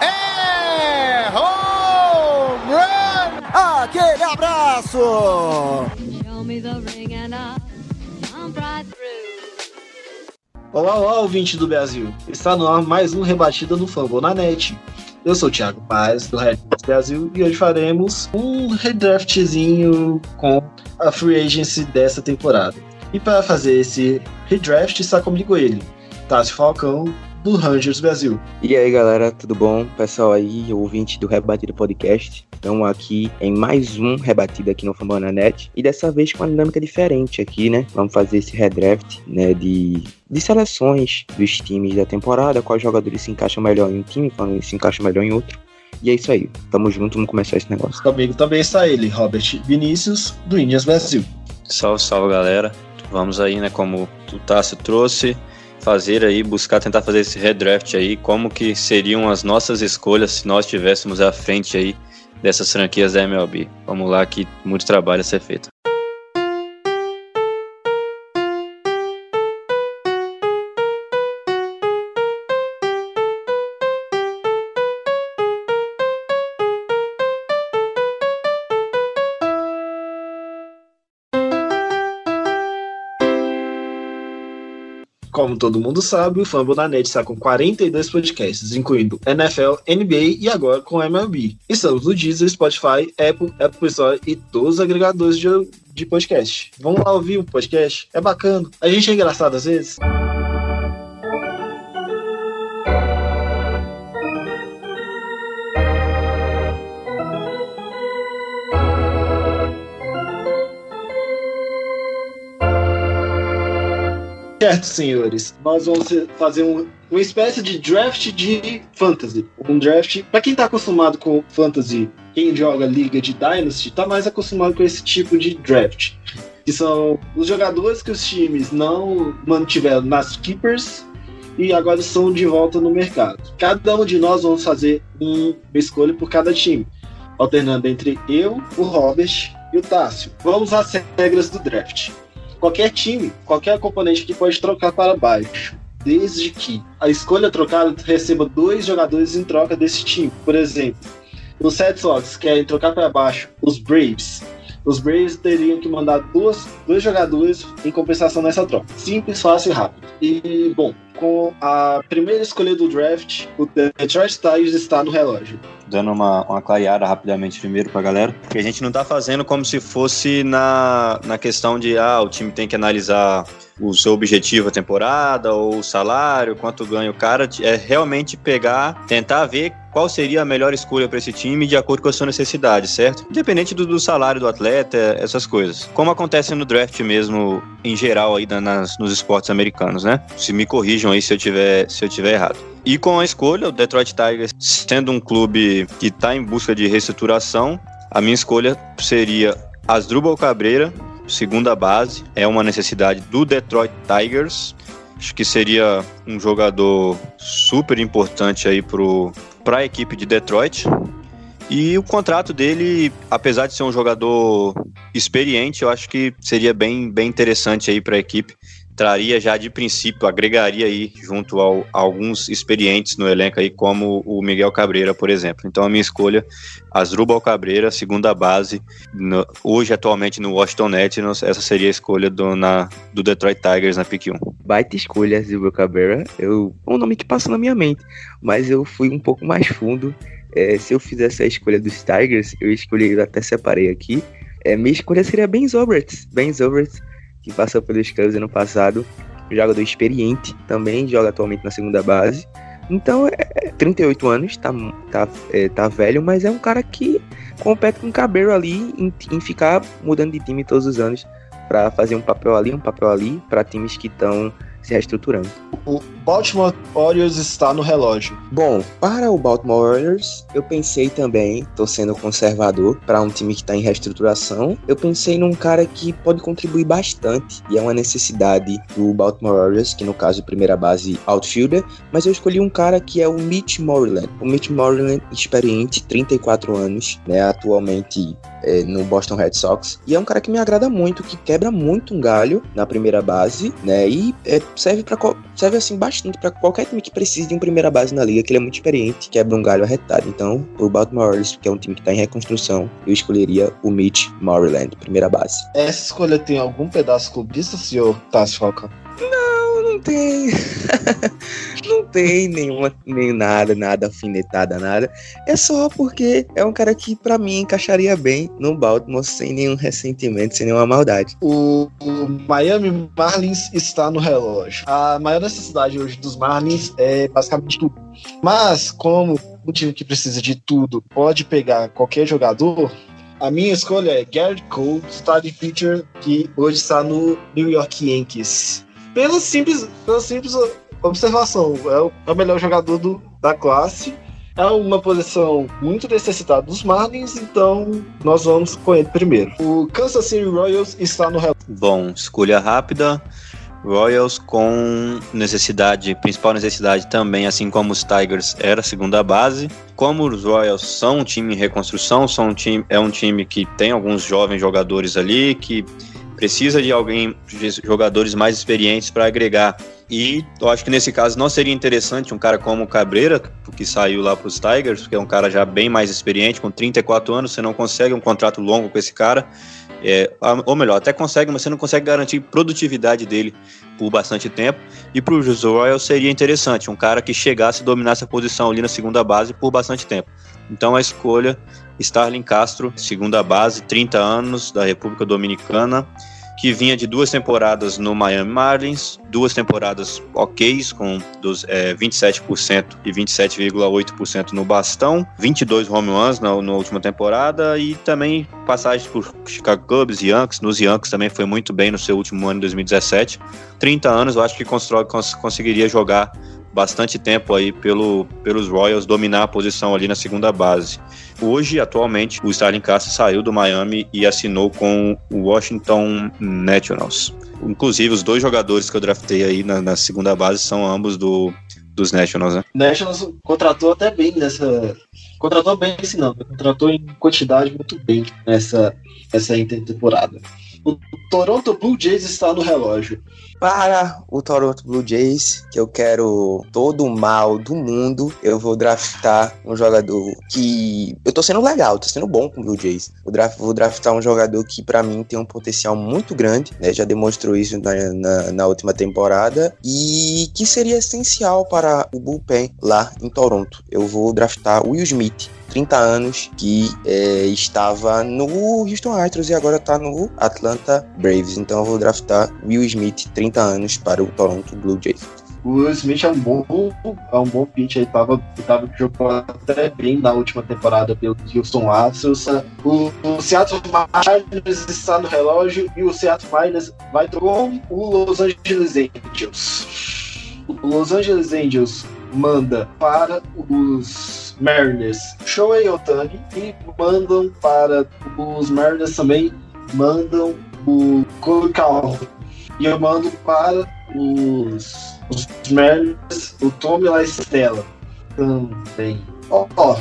É home run! Aquele abraço. Olá, olá, ouvinte do Brasil. Está no ar mais um Rebatida no Fambonanet. Eu sou o Thiago Paz, do Red Brasil, e hoje faremos um redraftzinho com a free agency dessa temporada. E para fazer esse redraft está comigo ele, Tássio Falcão, do Rangers Brasil. E aí galera, tudo bom? Pessoal aí, ouvinte do Rebatida Podcast. Estamos aqui em mais um Rebatida aqui no Fambana Net. E dessa vez com uma dinâmica diferente aqui, né? Vamos fazer esse redraft, né? De, de seleções dos times da temporada, quais jogadores se encaixam melhor em um time, quais se encaixam melhor em outro. E é isso aí. Tamo junto, vamos começar esse negócio. Comigo também está ele, Robert Vinícius, do Indias Brasil. Salve, salve galera. Vamos aí, né, como o Tássio trouxe, fazer aí, buscar tentar fazer esse redraft aí, como que seriam as nossas escolhas se nós estivéssemos à frente aí dessas franquias da MLB. Vamos lá que muito trabalho a ser feito. Como todo mundo sabe, o Fambonanet está com 42 podcasts, incluindo NFL, NBA e agora com MLB. Estamos no Deezer, Spotify, Apple, Apple Store e todos os agregadores de, de podcast. Vamos lá ouvir o podcast? É bacana. A gente é engraçado às vezes. Certo, senhores. Nós vamos fazer um, uma espécie de draft de fantasy. Um draft. Pra quem tá acostumado com fantasy, quem joga liga de Dynasty, tá mais acostumado com esse tipo de draft. Que são os jogadores que os times não mantiveram nas keepers e agora estão de volta no mercado. Cada um de nós vamos fazer um- uma escolha por cada time, alternando entre eu, o Robert e o Tássio. Vamos às regras do draft. Qualquer time, qualquer componente aqui pode trocar para baixo, desde que a escolha trocada receba dois jogadores em troca desse time. Por exemplo, os Red Sox querem trocar para baixo os Braves. Os Braves teriam que mandar duas, dois jogadores em compensação nessa troca. Simples, fácil e rápido. E, bom, com a primeira escolha do draft, o Detroit Tigers está no relógio. Dando uma, uma clareada rapidamente primeiro pra galera. Que a gente não tá fazendo como se fosse na, na questão de, ah, o time tem que analisar o seu objetivo a temporada, ou o salário, quanto ganha o cara. É realmente pegar, tentar ver qual seria a melhor escolha para esse time de acordo com a sua necessidade, certo? Independente do, do salário do atleta, essas coisas. Como acontece no draft mesmo, em geral, aí na- nas, nos esportes americanos, né? Se me corrijam aí se eu tiver, se eu tiver errado. E com a escolha, o Detroit Tigers sendo um clube que está em busca de reestruturação, a minha escolha seria Asdrubal Cabreira, segunda base, é uma necessidade do Detroit Tigers. Acho que seria um jogador super importante aí para a equipe de Detroit. E o contrato dele, apesar de ser um jogador experiente, eu acho que seria bem, bem interessante aí para a equipe. Traria já de princípio, agregaria aí junto ao, a alguns experientes no elenco aí, como o Miguel Cabreira, por exemplo. Então a minha escolha, Asdrubal Cabreira, segunda base, no- hoje atualmente no Washington Nationals, essa seria a escolha do, na, do Detroit Tigers na pick 1. Baita escolha, Zilvio Cabrera. Eu, é um nome que passou na minha mente, mas eu fui um pouco mais fundo. É, se eu fizesse a escolha dos Tigers, eu escolhi, eu até separei aqui. É, minha escolha seria Ben Zobrist. Ben Zobrist, que passou pelos Cubs ano passado. Jogador experiente, também joga atualmente na segunda base. Então, é, é 38 anos, tá, tá, é, tá velho, mas é um cara que compete com o Cabreiro ali em, em ficar mudando de time todos os anos para fazer um papel ali, um papel ali, para times que estão se reestruturando. O Baltimore Orioles está no relógio. Bom, para o Baltimore Orioles, eu pensei também, tô sendo conservador, para um time que está em reestruturação, eu pensei num cara que pode contribuir bastante, e é uma necessidade do Baltimore Orioles, que no caso, primeira base outfielder, mas eu escolhi um cara que é o Mitch Moreland. O Mitch Moreland, experiente, 34 anos, né, atualmente é, no Boston Red Sox. E é um cara que me agrada muito, que quebra muito um galho na primeira base, né? E é, serve para serve assim bastante para qualquer time que precise de um primeira base na liga, que ele é muito experiente, quebra um galho arretado. Então, o Baltimore Orioles, que é um time que está em reconstrução, eu escolheria o Mitch Moreland, primeira base. Essa escolha tem algum pedaço clubista, senhor Tassi Falcão? Não, não tem. não tem nenhuma, nem nada, nada afinetada, nada. É só porque é um cara que, para mim, encaixaria bem no Baltimore sem nenhum ressentimento, sem nenhuma maldade. O, o Miami Marlins está no relógio. A maior necessidade hoje dos Marlins é basicamente tudo. Mas, como um time que precisa de tudo pode pegar qualquer jogador, a minha escolha é Garrett Cole, starting pitcher, que hoje está no New York Yankees. Pela simples, pela simples observação, é o, é o melhor jogador do, da classe. É uma posição muito necessitada dos Marlins, então nós vamos com ele primeiro. O Kansas City Royals está no. Bom, escolha rápida. Royals com necessidade, principal necessidade também, assim como os Tigers, era a segunda base. Como os Royals são um time em reconstrução, são um time, é um time que tem alguns jovens jogadores ali, que precisa de alguém, de jogadores mais experientes para agregar. E eu acho que nesse caso não seria interessante um cara como o Cabreira, que saiu lá para os Tigers, que é um cara já bem mais experiente, com 34 anos, você não consegue um contrato longo com esse cara. É, ou melhor, até consegue, mas você não consegue garantir produtividade dele por bastante tempo. E para o Royals seria interessante, um cara que chegasse e dominasse a posição ali na segunda base por bastante tempo. Então a escolha, Starling Castro, segunda base, 30 anos, da República Dominicana, que vinha de duas temporadas no Miami Marlins, duas temporadas ok, com dos, é, 27% e 27,8% no bastão, 22 home runs na, na, última temporada e também passagens por Chicago Cubs, Yankees, nos Yankees também foi muito bem no seu último ano, 2017. 30 anos, eu acho que constrói, cons, conseguiria jogar bastante tempo aí pelo, pelos Royals dominar a posição ali na segunda base. Hoje, atualmente, o Starling Castro saiu do Miami e assinou com o Washington Nationals. Inclusive, os dois jogadores que eu draftei aí na, na segunda base são ambos do, dos Nationals, né? Nationals contratou até bem nessa. Contratou bem, esse não. Contratou em quantidade muito bem nessa, nessa intertemporada. O Toronto Blue Jays está no relógio. Para o Toronto Blue Jays, que eu quero todo o mal do mundo, eu vou draftar um jogador que. Eu tô sendo legal, tô sendo bom com o Blue Jays. Eu draft, vou draftar um jogador que, para mim, tem um potencial muito grande, né? Já demonstrou isso na, na, na última temporada. E que seria essencial para o Bullpen lá em Toronto. Eu vou draftar Will Smith 30 anos, que é, estava no Houston Astros e agora está no Atlanta Braves. Então eu vou draftar Will Smith, 30 anos, para o Toronto Blue Jays. O Will Smith é um bom, é um bom pitch, ele tava, tava jogando até bem na última temporada pelo Houston Astros. O, o Seattle Mariners está no relógio e o Seattle Mariners vai com o Los Angeles Angels. O Los Angeles Angels manda para os Mariners Shohei Otani e mandam para os Mariners também mandam o Cole Calhoun. E eu mando para os, os Mariners o Tommy La Estela também. Ó, oh,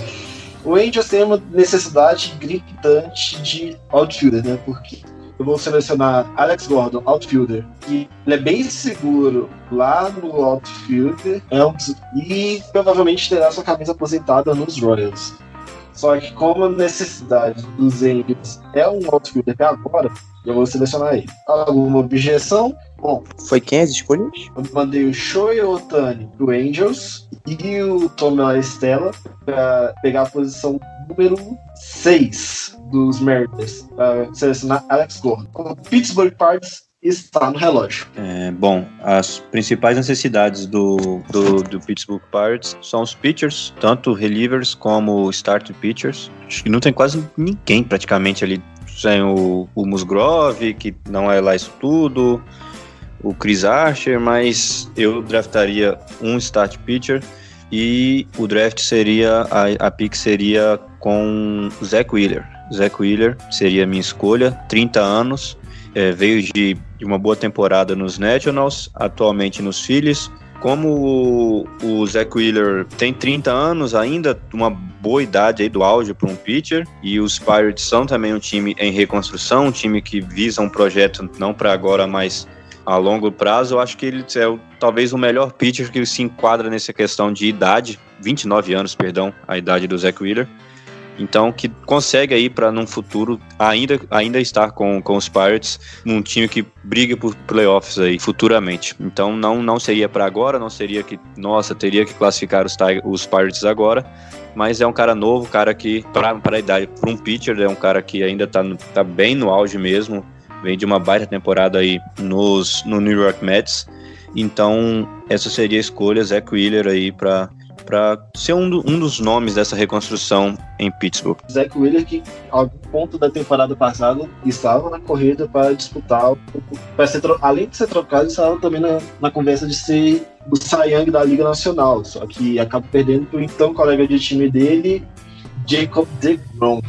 o Angels tem uma necessidade gritante de outfielder, né? Porque eu vou selecionar Alex Gordon, outfielder, que ele é bem seguro lá no outfielder é um, e provavelmente terá sua camisa aposentada nos Royals. Só que como a necessidade dos Angels é um outfielder até agora, eu vou selecionar ele. Alguma objeção? Bom. Foi quem as escolhas? Eu mandei o Shoei Otani pro Angels e o Tommy Estela para pegar a posição número 6 dos Mariners para selecionar Alex Gordon. O Pittsburgh Pirates está no relógio. É, bom, as principais necessidades do, do, do, Pittsburgh Pirates são os pitchers, tanto relievers como start pitchers. Acho que não tem quase ninguém praticamente ali. Tem o, o Musgrove, que não é lá isso tudo. o Chris Archer, mas eu draftaria um start pitcher e o draft seria, a, a pick seria com Zach Wheeler. Zach Wheeler seria a minha escolha, 30 anos, é, veio de, de uma boa temporada nos Nationals, atualmente nos Phillies, como o, o Zach Wheeler tem 30 anos ainda, uma boa idade aí do auge para um pitcher, e os Pirates são também um time em reconstrução, um time que visa um projeto não para agora, mas a longo prazo, eu acho que ele é o, talvez o melhor pitcher que se enquadra nessa questão de idade, 29 anos, perdão, a idade do Zach Wheeler. Então, que consegue aí para num futuro ainda, ainda estar com, com os Pirates, num time que briga por playoffs aí futuramente. Então, não, não seria para agora, não seria que, nossa, teria que classificar os, os Pirates agora, mas é um cara novo, cara que, para a idade, para um pitcher, é um cara que ainda está tá bem no auge mesmo, vem de uma baita temporada aí nos, no New York Mets. Então, essa seria a escolha, Zach Wheeler aí para para ser um, do, um, dos nomes dessa reconstrução em Pittsburgh. Zach Wheeler, que ao ponto da temporada passada estava na corrida para disputar, para ser, além de ser trocado, estava também na, na conversa de ser o Young da Liga Nacional, só que acaba perdendo para o então colega de time dele, Jacob DeGrom.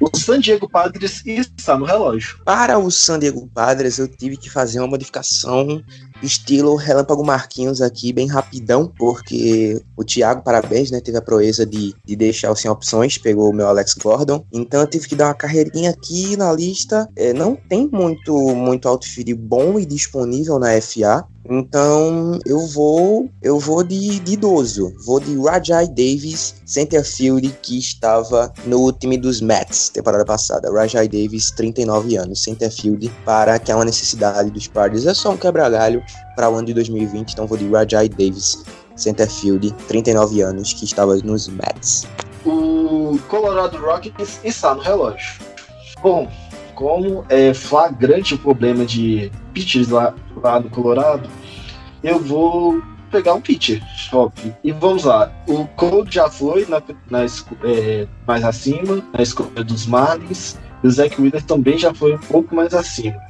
O San Diego Padres está no relógio. Para o San Diego Padres, eu tive que fazer uma modificação estilo Relâmpago Marquinhos aqui, bem rapidão, porque o Thiago, parabéns, né? Teve a proeza de, de deixar o sem opções, pegou o meu Alex Gordon. Então eu tive que dar uma carreirinha aqui na lista. É, não tem muito, muito outfield bom e disponível na FA. Então eu vou eu vou de, de idoso, vou de Rajai Davis, centerfield que estava no time dos Mets temporada passada. Rajai Davis, 39 anos, centerfield para que é uma necessidade dos Padres. É só um quebra-galho para o ano de 2020, então vou de Rajai Davis, centerfield, 39 anos, que estava nos Mets. O Colorado Rockies está no relógio. Bom, como é flagrante o problema de pitchers lá, lá no Colorado, eu vou pegar um pitcher, óbvio. E vamos lá, o Cole já foi na, na é, mais acima, na escolha dos Marlins, e o Zach Wheeler também já foi um pouco mais acima.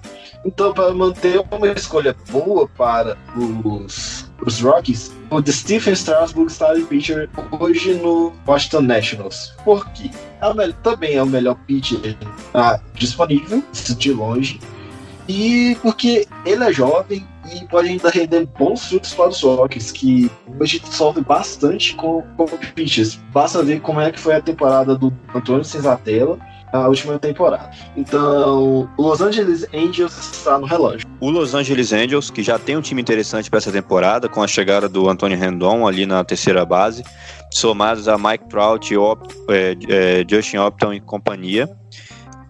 Então, para manter uma escolha boa para os, os Rockies, o de Stephen Strasburg starting pitcher hoje no Washington Nationals. Por quê? É o, também é o melhor pitcher ah, disponível, de longe. E porque ele é jovem e pode ainda render bons frutos para os Rockies, que hoje sofre bastante com, com pitchers. Basta ver como é que foi a temporada do Antônio Senzatella a última temporada. Então, o Los Angeles Angels está no relógio. O Los Angeles Angels, que já tem um time interessante para essa temporada, com a chegada do Antônio Rendon ali na terceira base, somados a Mike Trout, é, é, Justin Upton e companhia.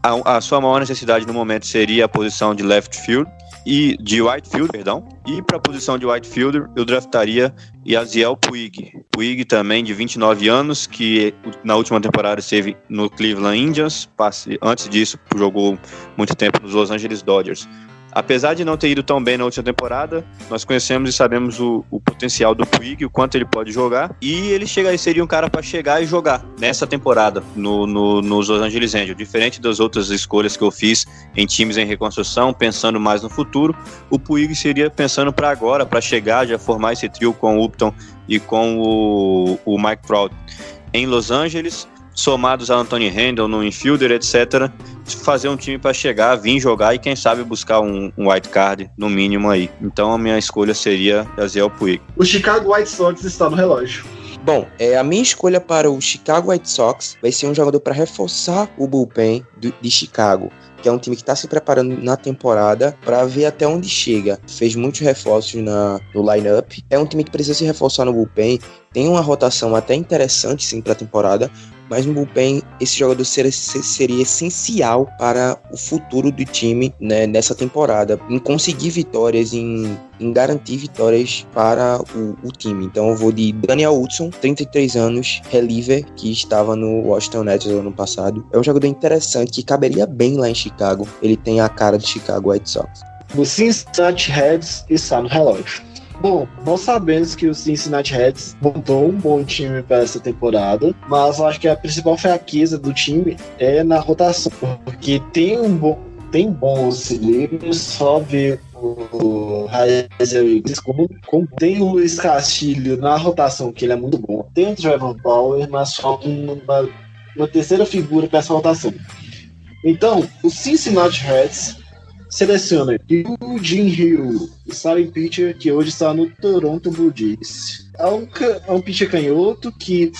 A, a sua maior necessidade no momento seria a posição de left field, e de Whitefield, perdão. E para a posição de Whitefielder, eu draftaria Yaziel Puig. Puig também de 29 anos, que na última temporada esteve no Cleveland Indians, antes disso jogou muito tempo nos Los Angeles Dodgers. Apesar de não ter ido tão bem na última temporada, nós conhecemos e sabemos o, o potencial do Puig, o quanto ele pode jogar. E ele chega, seria um cara para chegar e jogar nessa temporada no, no, nos Los Angeles Angels. Diferente das outras escolhas que eu fiz em times em reconstrução, pensando mais no futuro, o Puig seria pensando para agora, para chegar, já formar esse trio com o Upton e com o, o Mike Trout em Los Angeles somados a Anthony Randall no infielder, etc., fazer um time para chegar, vir jogar e quem sabe buscar um, um white card no mínimo aí. Então a minha escolha seria Aziel Puig. O Chicago White Sox está no relógio. Bom, é, a minha escolha para o Chicago White Sox vai ser um jogador para reforçar o bullpen do, de Chicago que é um time que está se preparando na temporada para ver até onde chega. Fez muitos reforços na, no lineup. É um time que precisa se reforçar no bullpen. Tem uma rotação até interessante sim para a temporada, mas no bullpen esse jogador seria, seria essencial para o futuro do time né, nessa temporada, em conseguir vitórias, em, em garantir vitórias para o, o, time. Então eu vou de Daniel Hudson, 33 anos, reliever, que estava no Washington Nationals ano passado. É um jogador interessante que caberia bem lá em Chicago. Ele tem a cara de Chicago White Sox. O Cincinnati Reds está no relógio. Bom, nós sabemos que o Cincinnati Reds montou um bom time para essa temporada, mas eu acho que a principal fraqueza do time é na rotação, porque tem um bom tem bons livros, só ver o Heiser como, como tem o Luiz Castilho na rotação, que ele é muito bom. Tem o Trevor Bauer, mas falta uma, uma terceira figura para essa rotação. Então, o Cincinnati Reds seleciona Eugene Hill, starting pitcher que hoje está no Toronto Blue Jays. É um, é um pitcher canhoto que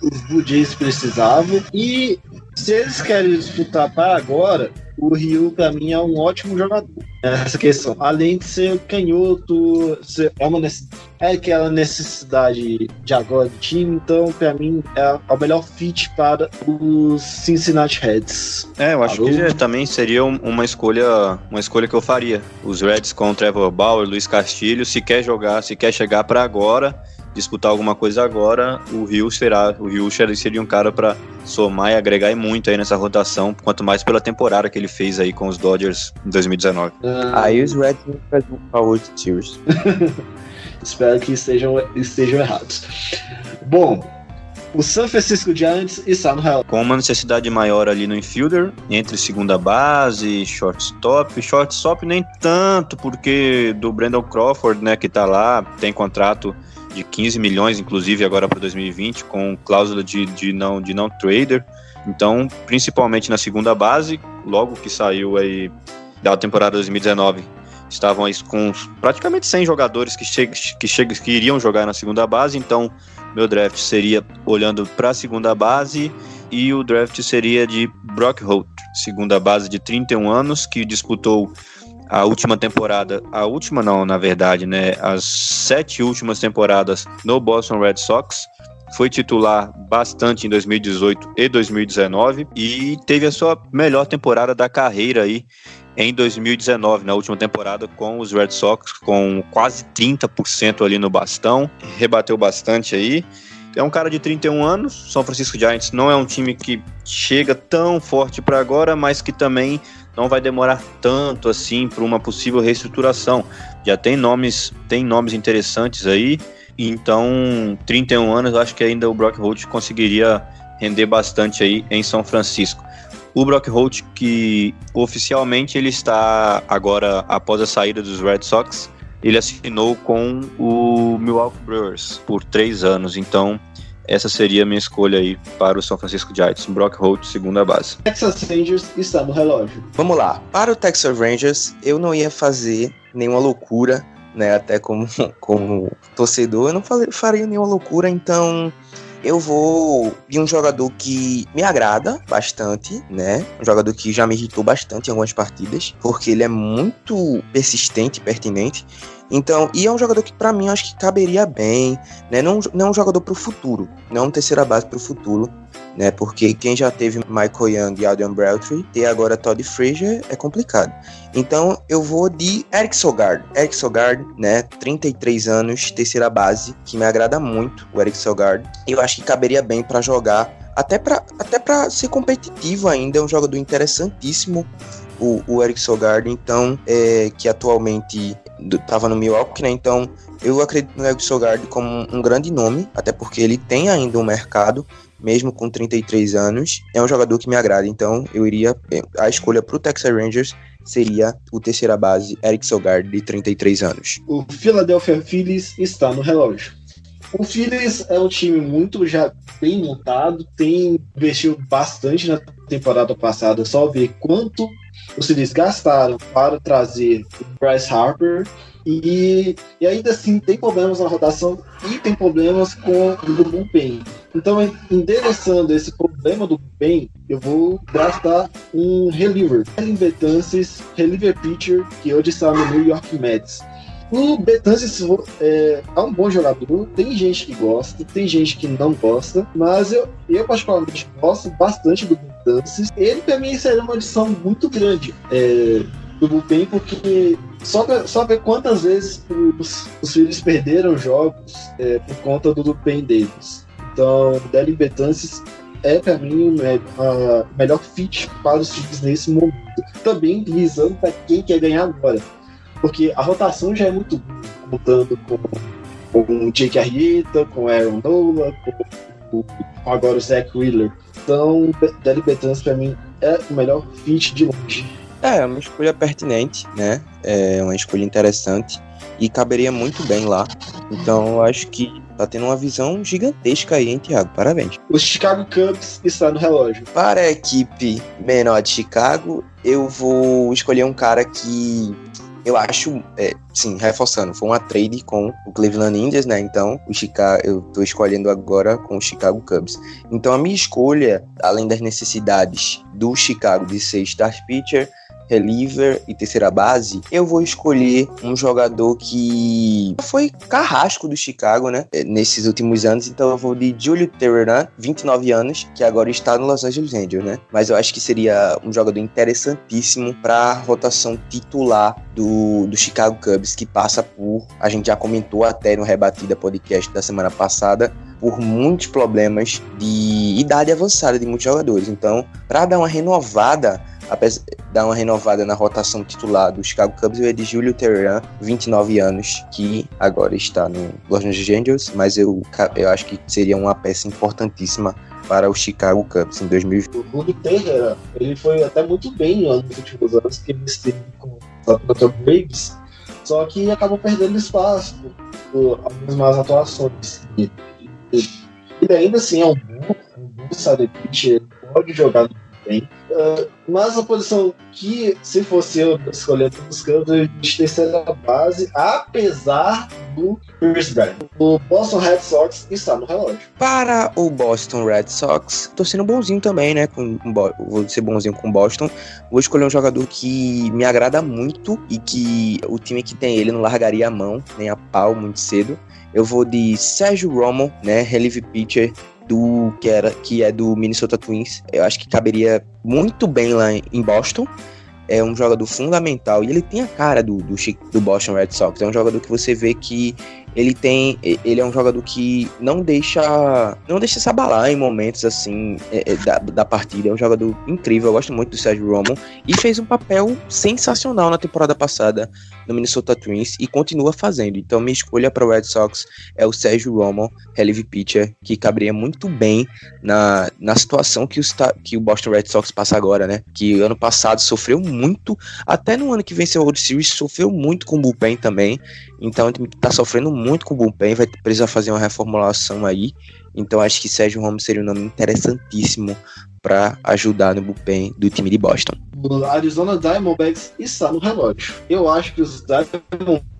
os Blue Jays precisavam e se eles querem disputar para agora, o Rio para mim é um ótimo jogador. Essa questão, além de ser canhoto, ser- é uma necess- é aquela necessidade de agora do time, então para mim é o melhor fit para os Cincinnati Reds. É, eu acho Parou. que também seria um- uma escolha, uma escolha que eu faria. Os Reds com o Trevor Bauer, Luiz Castilho, se quer jogar, se quer chegar para agora, disputar alguma coisa agora, o Rio será, o Rio seria um cara para somar e agregar e muito aí nessa rotação, quanto mais pela temporada que ele fez aí com os Dodgers em 2019. Ah, Aí os Reds vão fazer um Power Series. Espero que estejam, estejam errados. Bom, o San Francisco Giants está no Real. Com uma necessidade maior ali no infielder, entre segunda base, shortstop. Shortstop nem tanto, porque do Brandon Crawford, né, que tá lá, tem contrato de 15 milhões, inclusive agora para 2020, com cláusula de, de, não, de não trader. Então, principalmente na segunda base, logo que saiu aí da temporada 2019, estavam aí com praticamente 100 jogadores que, che que, che que iriam jogar na segunda base, então meu draft seria olhando para a segunda base e o draft seria de Brock Holt, segunda base de 31 anos, que disputou a última temporada, a última não, na verdade, né, as sete últimas temporadas no Boston Red Sox, foi titular bastante em 2018 e 2019 e teve a sua melhor temporada da carreira aí em 2019, na última temporada com os Red Sox, com quase 30% ali no bastão, rebateu bastante aí. É um cara de 31 anos, São Francisco Giants não é um time que chega tão forte para agora, mas que também não vai demorar tanto assim para uma possível reestruturação. Já tem nomes, tem nomes interessantes aí. Então, 31 anos, eu acho que ainda o Brock Holt conseguiria render bastante aí em São Francisco. O Brock Holt, que oficialmente ele está agora após a saída dos Red Sox, ele assinou com o Milwaukee Brewers por três anos. Então, essa seria a minha escolha aí para o São Francisco Giants. Brock Holt, segunda base. Texas Rangers está no relógio. Vamos lá. Para o Texas Rangers, eu não ia fazer nenhuma loucura, né? Até como, como torcedor, eu não faria nenhuma loucura, então eu vou de um jogador que me agrada bastante, né? Um jogador que já me irritou bastante em algumas partidas, porque ele é muito persistente pertinente. Então, e é um jogador que pra mim eu acho que caberia bem, né? Não, não é um jogador pro futuro, não é um terceira base pro futuro, né? Porque quem já teve Michael Young e Adrian Beltre, ter agora Todd Frazier é complicado. Então eu vou de Eric Sogard. Eric Sogard, né? 33 anos, terceira base, que me agrada muito, o Eric Sogard. Eu acho que caberia bem pra jogar, até pra até para ser competitivo ainda, é um jogador interessantíssimo. O, o Eric Sogard, então, é, que atualmente do- tava no Milwaukee, né? Então, eu acredito no Eric Sogard como um grande nome, até porque ele tem ainda um mercado, mesmo com 33 anos. É um jogador que me agrada, então eu iria. A escolha pro Texas Rangers seria o terceira base, Eric Sogard, de 33 anos. O Philadelphia Phillies está no relógio. O Phillies é um time muito já bem montado, tem investiu bastante na temporada passada, só ver quanto os Phillies gastaram para trazer o Bryce Harper e, e ainda assim tem problemas na rotação e tem problemas com o bullpen. Então, en- endereçando esse problema do bullpen, eu vou draftar um reliever. Ellen Betances, reliever pitcher, que hoje está no New York Mets. O Betances é, é um bom jogador, tem gente que gosta, tem gente que não gosta, mas eu, eu particularmente gosto bastante do Betances. Ele para mim seria uma adição muito grande é, do bullpen, porque só, só ver quantas vezes os, os filhos perderam jogos é, por conta do bullpen deles. Então, o Delin Betances é para mim a melhor fit para os times nesse momento. Também visando para quem quer ganhar agora porque a rotação já é muito contando com, com o Jake Arrieta, com Aaron Nola, com, com agora o Zach Wheeler. Então, Deli Betans para mim é o melhor fit de longe. É, é uma escolha pertinente, né? É uma escolha interessante e caberia muito bem lá. Então, eu acho que tá tendo uma visão gigantesca aí, hein, Thiago? Parabéns. O Chicago Cubs está no relógio. Para a equipe menor de Chicago, eu vou escolher um cara que eu acho, é, sim, reforçando, foi uma trade com o Cleveland Indians, né? Então, o Chicago, eu tô escolhendo agora com o Chicago Cubs. Então, a minha escolha, além das necessidades do Chicago de ser star pitcher, reliever e terceira base, eu vou escolher um jogador que foi carrasco do Chicago, né? Nesses últimos anos, então eu vou de Julio Teheran, 29 anos, que agora está no Los Angeles Angels, né? Mas eu acho que seria um jogador interessantíssimo para a rotação titular do, do Chicago Cubs, que passa por, a gente já comentou até no Rebatida Podcast da semana passada, por muitos problemas de idade avançada de muitos jogadores. Então, para dar uma renovada dar uma renovada na rotação titular do Chicago Cubs, é de Julio Teheran, 29 anos, que agora está no Los Angeles Angels, mas eu, eu acho que seria uma peça importantíssima para o Chicago Cubs em 2020. O Julio Teheran, ele foi até muito bem nos últimos anos, que ele esteve com o Atlanta Braves, só que acabou perdendo espaço por algumas más atuações. E, ele ainda assim é um bom, um bom starter pitcher, pode jogar bem. Uh, mas a posição que, se fosse eu escolher campos, eu de terceira base, apesar do Chris Brand. O Boston Red Sox está no relógio. Para o Boston Red Sox, tô sendo bonzinho também, né? Com, vou ser bonzinho com o Boston. Vou escolher um jogador que me agrada muito e que o time que tem ele não largaria a mão, nem a pau muito cedo. Eu vou de Sérgio Romo, né? Relief pitcher do que era que é do Minnesota Twins. Eu acho que caberia muito bem lá em Boston. É um jogador fundamental e ele tem a cara do, do, do Boston Red Sox. É um jogador que você vê que ele tem ele é um jogador que não deixa não deixa se abalar em momentos assim é, é, da, da partida é um jogador incrível eu gosto muito do Sérgio Romo e fez um papel sensacional na temporada passada no Minnesota Twins e continua fazendo então minha escolha para o Red Sox é o Sérgio Romo relief pitcher que caberia muito bem na, na situação que o, que o Boston Red Sox passa agora né que ano passado sofreu muito até no ano que venceu o World Series sofreu muito com o bullpen também então tá sofrendo muito com o bullpen, vai precisar fazer uma reformulação aí. Então acho que Sérgio Ramos seria um nome interessantíssimo para ajudar no bullpen do time de Boston. Arizona Diamondbacks está no relógio. Eu acho que os Diamondbacks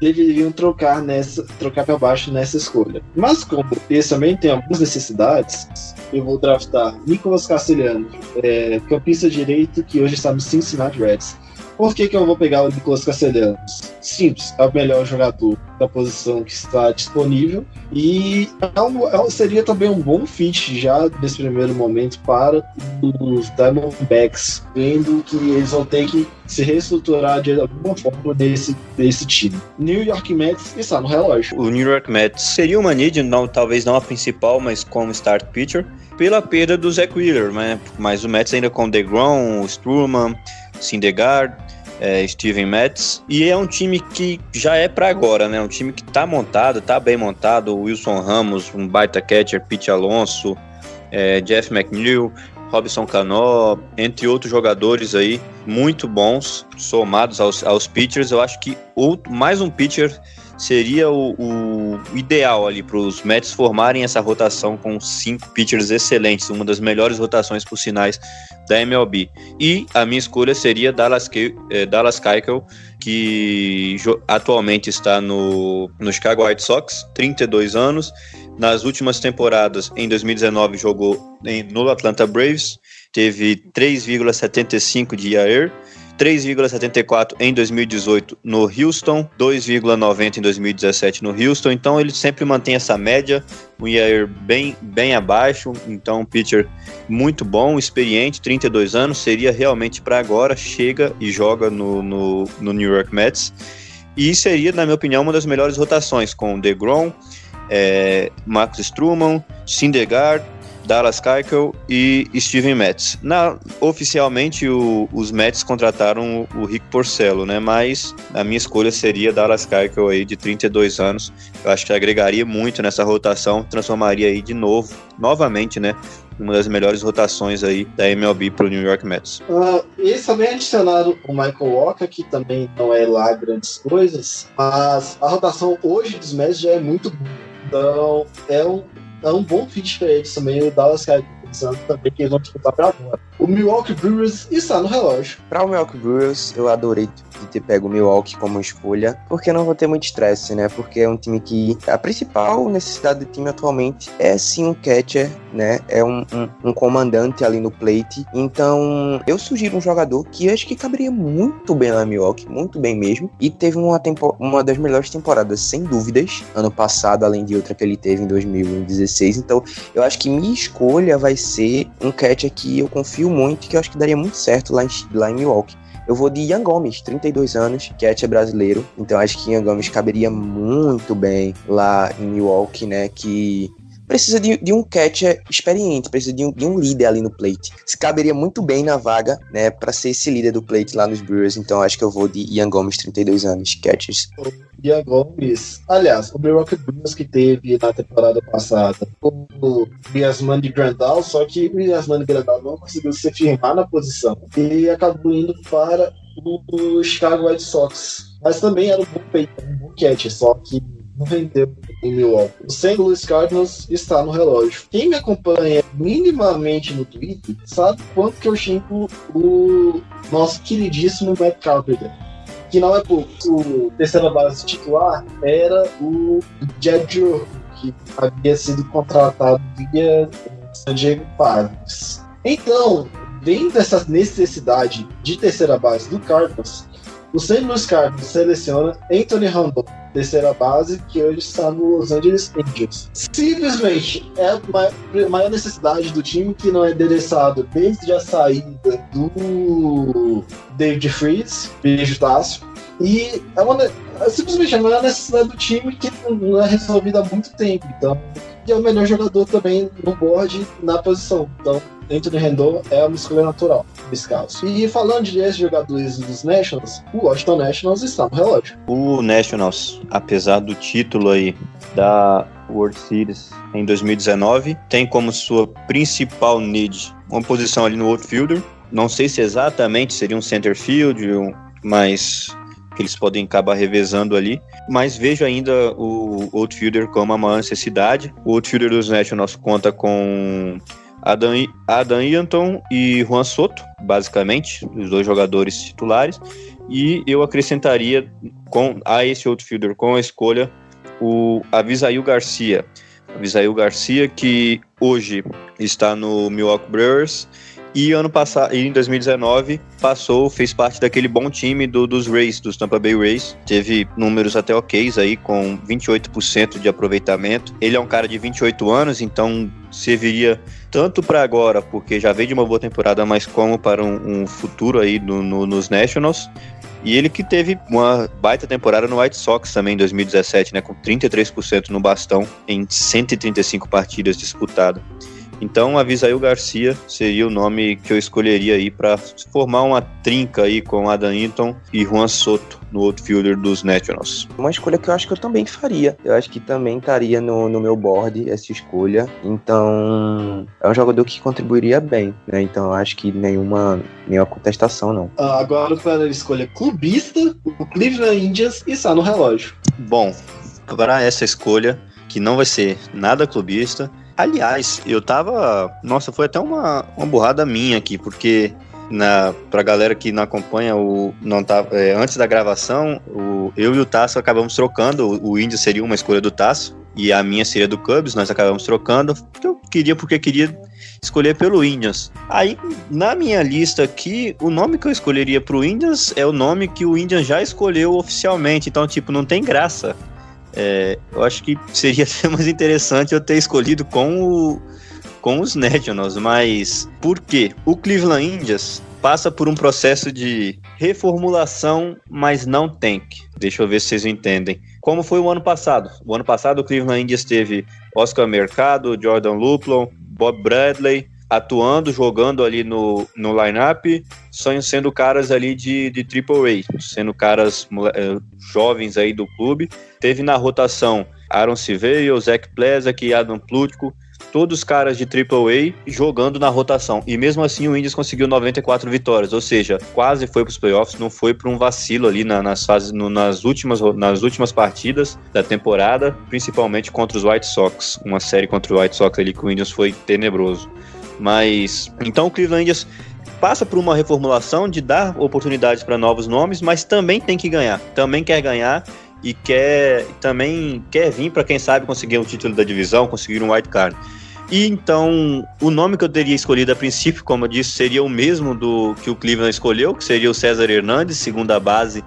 deveriam trocar nessa, trocar para baixo nessa escolha. Mas como eles também têm algumas necessidades, eu vou draftar Nicolas Castellanos, é, campista direito que hoje está no Cincinnati Reds. Por que, que eu vou pegar o Nicolas Castellanos? Simples, é o melhor jogador da posição que está disponível e é um, é, seria também um bom fit já nesse primeiro momento para os Diamondbacks, vendo que eles vão ter que se reestruturar de alguma forma desse, desse time. New York Mets está no relógio. O New York Mets seria uma need, não, talvez não a principal, mas como start pitcher, pela perda do Zach Wheeler, né? mas o Mets ainda com DeGrom, Sturman, Syndergaard, é, Steven Metz. E é um time que já é para agora, né? Um time que tá montado, tá bem montado. Wilson Ramos, um baita catcher, Pete Alonso, é, Jeff McNeil, Robson Cano, entre outros jogadores aí muito bons, somados aos, aos pitchers. Eu acho que outro, mais um pitcher seria o, o ideal ali para os Mets formarem essa rotação com cinco pitchers excelentes, uma das melhores rotações por sinais da MLB. E a minha escolha seria Dallas, eh, Dallas Keuchel, que atualmente está no, no Chicago White Sox, 32 anos. Nas últimas temporadas, em 2019, jogou em, no Atlanta Braves, teve 3,75 de ERA 3,74 em 2018 no Houston, 2,90 em 2017 no Houston. Então ele sempre mantém essa média, um EAR bem, bem abaixo. Então um pitcher muito bom, experiente, 32 anos, seria realmente para agora. Chega e joga no, no, no, New York Mets. E seria, na minha opinião, uma das melhores rotações com DeGrom, é, Marcus Stroman, Syndergaard, Dallas Keuchel e Steven Metz. Na, oficialmente, o, os Mets contrataram o, o Rick Porcello, né? Mas a minha escolha seria Dallas Keuchel aí de 32 anos. Eu acho que agregaria muito nessa rotação, transformaria aí de novo, novamente, né? uma das melhores rotações aí da MLB pro New York Mets. Uh, eles também adicionaram o Michael Walker, que também não é lá grandes coisas, mas a rotação hoje dos Mets já é muito boa. Então, é um, é um bom fit para eles também. O Dallas Cowboys também que eles vão disputar para agora. O Milwaukee Brewers está no relógio. Para o Milwaukee Brewers, eu adorei de ter pego o Milwaukee como escolha, porque não vou ter muito estresse, né? Porque é um time que a principal necessidade do time atualmente é sim um catcher, né? É um, um, um comandante ali no plate. Então, eu sugiro um jogador que acho que caberia muito bem na Milwaukee, muito bem mesmo, e teve uma, tempo, uma das melhores temporadas, sem dúvidas, ano passado, além de outra que ele teve em 2016. Então, eu acho que minha escolha vai ser um catcher que eu confio muito, que eu acho que daria muito certo lá em, lá em Milwaukee. Eu vou de Ian Gomes, 32 anos, catcher brasileiro. Então acho que Ian Gomes caberia muito bem lá em Milwaukee, né? Que precisa de, de um catcher experiente, precisa de um, de um, líder ali no plate. Se caberia muito bem na vaga, né, para ser esse líder do plate lá nos Brewers. Então acho que eu vou de Ian Gomes, 32 anos, catchers. Ian Gomes, aliás, o Milwaukee Brewers que teve na temporada passada o Yasman de Grandal, só que o Yasman de Grandal não conseguiu se firmar na posição e acabou indo para o Chicago White Sox. Mas também era um bom peito, um bom catcher, só que não vendeu em Milwaukee. O St. Louis Cardinals está no relógio. Quem me acompanha minimamente no Twitter sabe quanto que eu xingo o nosso queridíssimo Matt Carpenter. Que não é pouco. O terceira base titular era o Jed que havia sido contratado via San Diego Padres. Então, dentro dessa necessidade de terceira base do Cardinals, o St. Louis Cardinals seleciona Anthony Rondon, terceira base, que hoje está no Los Angeles Angels. Simplesmente é a maior necessidade do time que não é endereçado desde a saída do David Freeze, beijo Tássio, e é, uma, é simplesmente a maior necessidade do time que não é resolvida há muito tempo. Então, e é o melhor jogador também no board na posição. Então, dentro do Rendon é uma escolha natural caso. E falando de esses jogadores dos Nationals, o Washington Nationals está no relógio. O Nationals, apesar do título aí da World Series em 2019, tem como sua principal need uma posição ali no outfielder. Não sei se exatamente seria um center field, mas que eles podem acabar revezando ali, mas vejo ainda o outfielder como a maior necessidade. O outfielder dos Nationals conta com Adam, Adam e Juan Soto, basicamente, os dois jogadores titulares, e eu acrescentaria com, a esse outfielder com a escolha o Avisail Garcia. Avisail Garcia, que hoje está no Milwaukee Brewers e ano passado, em 2019, passou, fez parte daquele bom time do, dos Rays, dos Tampa Bay Rays. Teve números até ok aí, com 28% de aproveitamento. Ele é um cara de 28 anos, então serviria tanto para agora, porque já veio de uma boa temporada, mas como para um, um futuro aí no, no, nos Nationals. E ele que teve uma baita temporada no White Sox também em 2017, né, com 33% no bastão em 135 partidas disputadas. Então, Avisail Garcia seria o nome que eu escolheria aí para formar uma trinca aí com Adam Hinton e Juan Soto no outfielder dos Nationals. Uma escolha que eu acho que eu também faria. Eu acho que também estaria no, no meu board essa escolha. Então, é um jogador que contribuiria bem, né? Então, eu acho que nenhuma, nenhuma contestação, não. Ah, agora, para a escolha clubista, o Cleveland Indians está no relógio. Bom, para essa escolha, que não vai ser nada clubista, Aliás, eu tava. Nossa, foi até uma, uma burrada minha aqui, porque na, pra galera que não acompanha, o, não tá, é, antes da gravação, o, eu e o Tasso acabamos trocando. O, o Índio seria uma escolha do Tasso e a minha seria do Cubs, nós acabamos trocando. Eu queria porque queria escolher pelo Indians. Aí, na minha lista aqui, o nome que eu escolheria pro Indians é o nome que o Indians já escolheu oficialmente. Então, tipo, não tem graça. É, eu acho que seria até mais interessante eu ter escolhido com, o, com os Nationals, mas por quê? O Cleveland Indians passa por um processo de reformulação, mas não tank. Deixa eu ver se vocês entendem. Como foi o ano passado? O ano passado o Cleveland Indians teve Oscar Mercado, Jordan Luplon, Bob Bradley, atuando, jogando ali no, no line-up, sendo caras ali de, de Triple A, sendo caras é, jovens aí do clube. Teve na rotação Aaron Civeio, Zach Plesak e Adam Plutko. todos caras de AAA jogando na rotação. E mesmo assim o Indians conseguiu 94 vitórias, ou seja, quase foi para os playoffs, não foi para um vacilo ali na, nas fases, no, nas, últimas, nas últimas partidas da temporada, principalmente contra os White Sox. Uma série contra os White Sox ali que o Indians foi tenebroso. Mas então o Cleveland passa por uma reformulação de dar oportunidades para novos nomes, mas também tem que ganhar. Também quer ganhar e quer também quer vir para quem sabe conseguir um título da divisão, conseguir um white card. E então, o nome que eu teria escolhido a princípio, como eu disse, seria o mesmo do que o Cleveland escolheu, que seria o César Hernandes, segunda base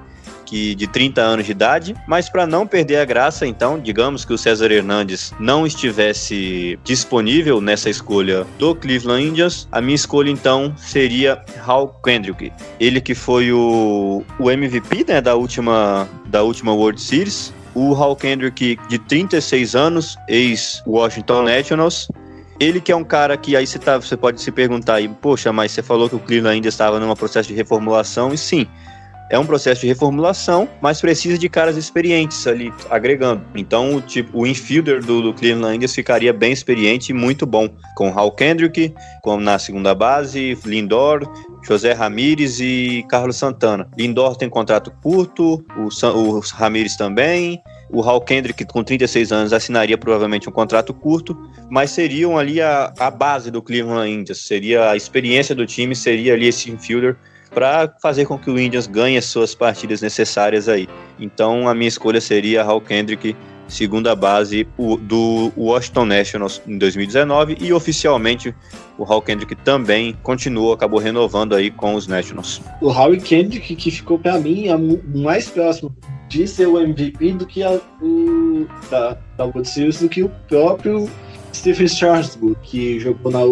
que de 30 anos de idade, mas para não perder a graça, então, digamos que o César Hernandes não estivesse disponível nessa escolha do Cleveland Indians, a minha escolha então seria Hal Kendrick. Ele que foi o, o MVP né, da, última, da última World Series, o Hal Kendrick de 36 anos, ex-Washington Nationals, ele que é um cara que aí você, tá, você pode se perguntar aí, poxa, mas você falou que o Cleveland ainda estava num processo de reformulação, e sim, é um processo de reformulação, mas precisa de caras experientes ali agregando. Então, o tipo, o infielder do, do Cleveland Indians ficaria bem experiente e muito bom, com Hal Kendrick, com na segunda base, Lindor, José Ramírez e Carlos Santana. Lindor tem contrato curto, o, o Ramírez também. O Hal Kendrick, com 36 anos, assinaria provavelmente um contrato curto, mas seriam ali a, a base do Cleveland Indians, seria a experiência do time, seria ali esse infielder para fazer com que o Indians ganhe as suas partidas necessárias aí. Então a minha escolha seria Hal Kendrick, segunda base do Washington Nationals em 2019 e oficialmente o Hal Kendrick também continuou, acabou renovando aí com os Nationals. O Hal Kendrick que ficou para mim mais próximo de ser o MVP do que a, o, da, da World Series do que o próprio Stephen Strasburg, que jogou na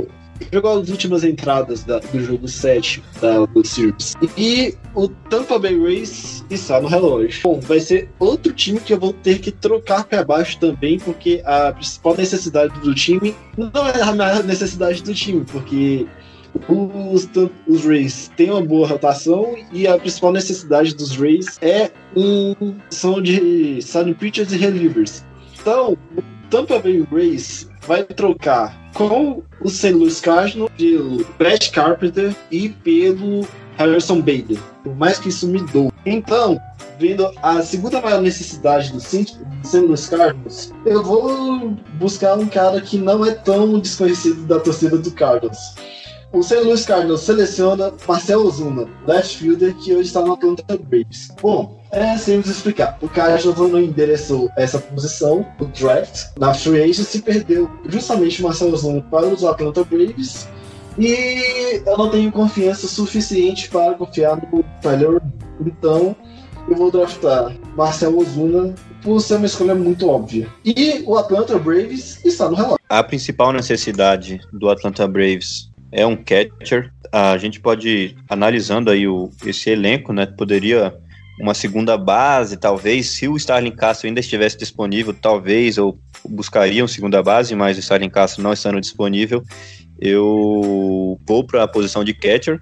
jogou as últimas entradas da, do jogo 7 da World Series. E o Tampa Bay Rays está no relógio. Bom, vai ser outro time que eu vou ter que trocar para baixo também, porque a principal necessidade do time não é a necessidade do time, porque os, os Rays têm uma boa rotação e a principal necessidade dos Rays é um são de starting pitchers e relievers. Então, Tampa Bay Rays vai trocar com o St. Louis Cardinals pelo Brett Carpenter e pelo Harrison Bader. Por mais que isso me doa. Então, vendo a segunda maior necessidade do St. Louis Cardinals, eu vou buscar um cara que não é tão desconhecido da torcida do Cardinals. O St. Louis Cardinals seleciona Marcel Ozuna, left fielder, que hoje está no Atlanta Braves. Bom, é simples explicar. O Cardinals não endereçou essa posição, o draft, na free agency, perdeu justamente Marcel Ozuna para os Atlanta Braves. E eu não tenho confiança suficiente para confiar no Tyler. Então, eu vou draftar Marcel Ozuna por ser uma escolha muito óbvia. E o Atlanta Braves está no relógio. A principal necessidade do Atlanta Braves é um catcher. A gente pode analisando aí o, esse elenco, né? Poderia uma segunda base, talvez, se o Starling Castro ainda estivesse disponível, talvez buscaria uma segunda base, mas o Starling Castro não estando disponível, eu vou para a posição de catcher,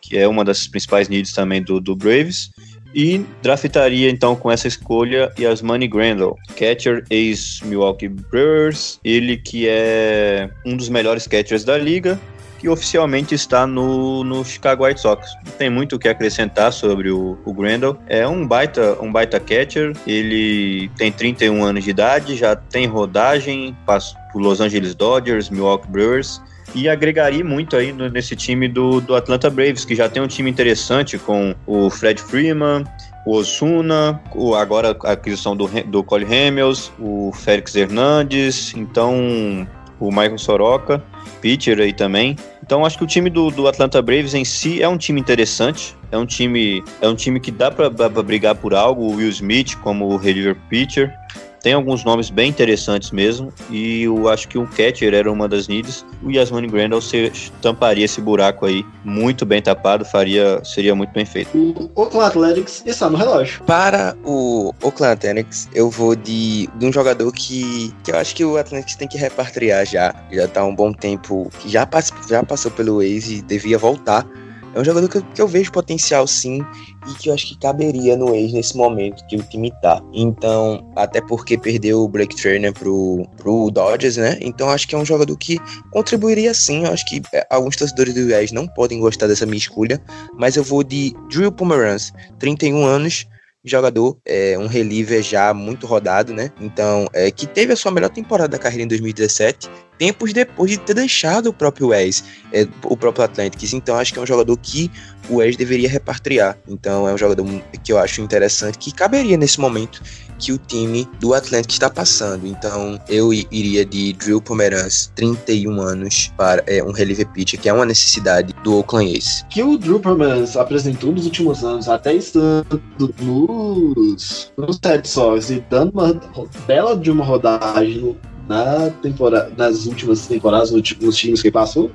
que é uma das principais needs também do, do Braves, e draftaria então com essa escolha Yasmani Grandal, catcher ex-Milwaukee Brewers, ele que é um dos melhores catchers da liga, que oficialmente está no, no Chicago White Sox. Não tem muito o que acrescentar sobre o, o Grandal. É um baita, um baita catcher. Ele tem 31 anos de idade, já tem rodagem, passa por Los Angeles Dodgers, Milwaukee Brewers e agregaria muito aí nesse time do, do Atlanta Braves, que já tem um time interessante com o Fred Freeman, o Osuna, o, agora a aquisição do, do Cole Hamels, o Félix Hernandes, então o Michael Soroka, pitcher aí também. Então acho que o time do, do Atlanta Braves em si é um time interessante, é um time é um time que dá para brigar por algo. O Will Smith como reliever pitcher, tem alguns nomes bem interessantes mesmo, e eu acho que o catcher era uma das needs. O Yasmani Grandal se, tamparia esse buraco aí muito bem tapado, faria, seria muito bem feito. O Oakland Athletics está no relógio. Para o Oakland Athletics, eu vou de, de um jogador que, que eu acho que o Athletics tem que repatriar já. Já está há um bom tempo, já, pass, já passou pelo Waze e devia voltar É um jogador que eu, que eu vejo potencial sim e que eu acho que caberia no ex nesse momento que o time tá. Então, até porque perdeu o Blake Turner pro, pro Dodgers, né? Então acho que é um jogador que contribuiria sim. Eu acho que é, alguns torcedores do ex não podem gostar dessa minha escolha, mas eu vou de Drew Pomeranz, 31 anos, jogador, é, um reliever já muito rodado, né? Então, é, que teve a sua melhor temporada da carreira em 2017, tempos depois de ter deixado o próprio Wes, é, o próprio Atlantic. Então, acho que é um jogador que o Wes deveria repatriar. Então, é um jogador que eu acho interessante, que caberia nesse momento que o time do Atlético está passando. Então, eu iria de Drill Pomeranz, 31 anos, para é, um reliever pitcher, que é uma necessidade do Oakland A's. Que o Drew Pomeranz apresentou nos últimos anos, até estando nos, nos Red Sox e dando uma bela de uma rodagem na temporada, nas últimas temporadas, nos últimos times que passou,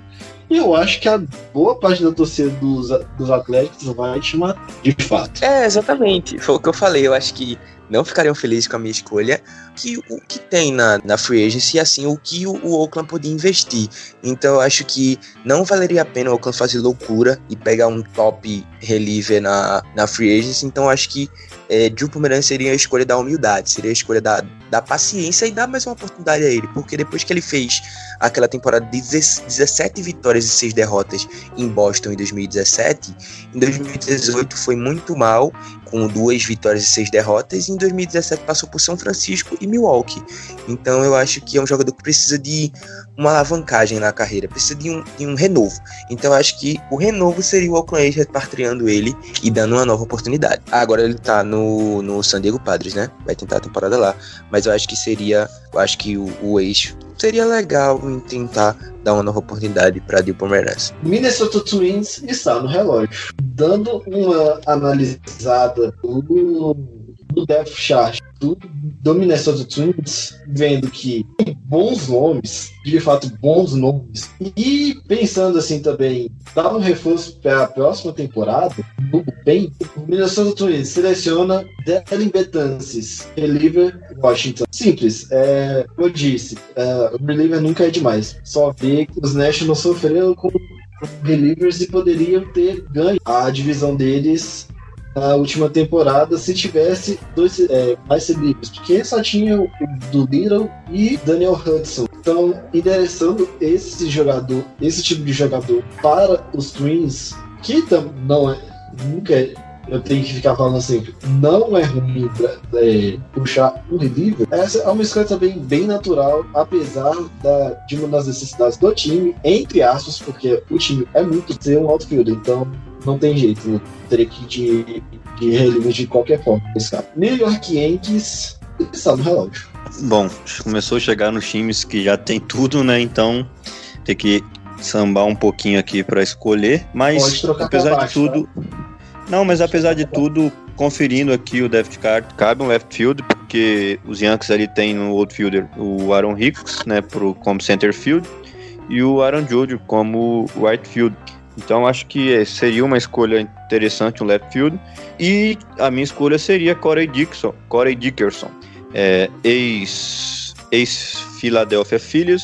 e eu acho que a boa parte da torcida dos, dos Atléticos vai te matar, de fato. É, exatamente. Foi o que eu falei. Eu acho que não ficariam felizes com a minha escolha, que o que tem na, na free agency e assim o que o, o Oakland podia investir. Então eu acho que não valeria a pena o Oakland fazer loucura e pegar um top reliever na, na free agency. Então eu acho que é, Drew Pomeranz seria a escolha da humildade, seria a escolha da, da paciência e dar mais uma oportunidade a ele, porque depois que ele fez aquela temporada de 17 vitórias e 6 derrotas em Boston em 2017, em 2018 foi muito mal, com duas vitórias e seis derrotas, e em 2017 passou por São Francisco e Milwaukee. Então eu acho que é um jogador que precisa de uma alavancagem na carreira, precisa de um, de um renovo. Então acho que o renovo seria o Oakland A's repatriando ele e dando uma nova oportunidade. Agora ele tá no, no San Diego Padres, né? Vai tentar a temporada lá. Mas eu acho que seria, eu acho que o, o eixo seria legal em tentar dar uma nova oportunidade para Dio Pomeranz. Minnesota Twins está no relógio. Dando uma analisada no, no depth chart do, do Minnesota Twins, vendo que tem bons nomes, de fato bons nomes, e pensando assim também, dar um reforço para a próxima temporada, no bem, o Minnesota Twins seleciona Dylan Betances, reliever Washington. Simples, é, eu disse, é, o reliever nunca é demais. Só ver que os Nationals sofreram com relievers e poderiam ter ganho a divisão deles na última temporada se tivesse dois é, mais relieves, porque só tinha o do Little e Daniel Hudson. Então, endereçando esse jogador, esse tipo de jogador para os Twins, que não é, nunca é eu tenho que ficar falando sempre, não é ruim é, puxar um reliever, essa é uma escolha também bem natural, apesar da, de uma das necessidades do time, entre aspas, porque o time é muito ser um outfielder, então não tem jeito, né? teria que de, de reliever de qualquer forma caso. New York Yankees está no relógio. Bom, começou a chegar nos times que já tem tudo, né? Então tem que sambar um pouquinho aqui para escolher, mas apesar baixo, de tudo, tá? Não, mas apesar de tudo, conferindo aqui o depth card, cabe um left field, porque os Yankees ali tem no outfielder o Aaron Hicks, né, pro, como center field, e o Aaron Judge como right field. Então acho que seria uma escolha interessante um left field. E a minha escolha seria Corey Dixon, Corey Dickerson, é, ex, ex Philadelphia Phillies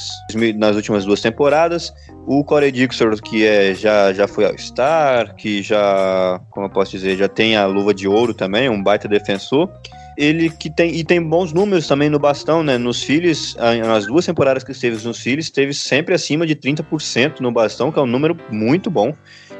nas últimas duas temporadas o Corey Dixon, que é, já, já foi ao Star, que já, como eu posso dizer, já tem a luva de ouro também, um baita defensor. Ele que tem e tem bons números também no bastão, né? Nos Phillies, nas duas temporadas que esteve nos Phillies, esteve sempre acima de 30% no bastão, que é um número muito bom.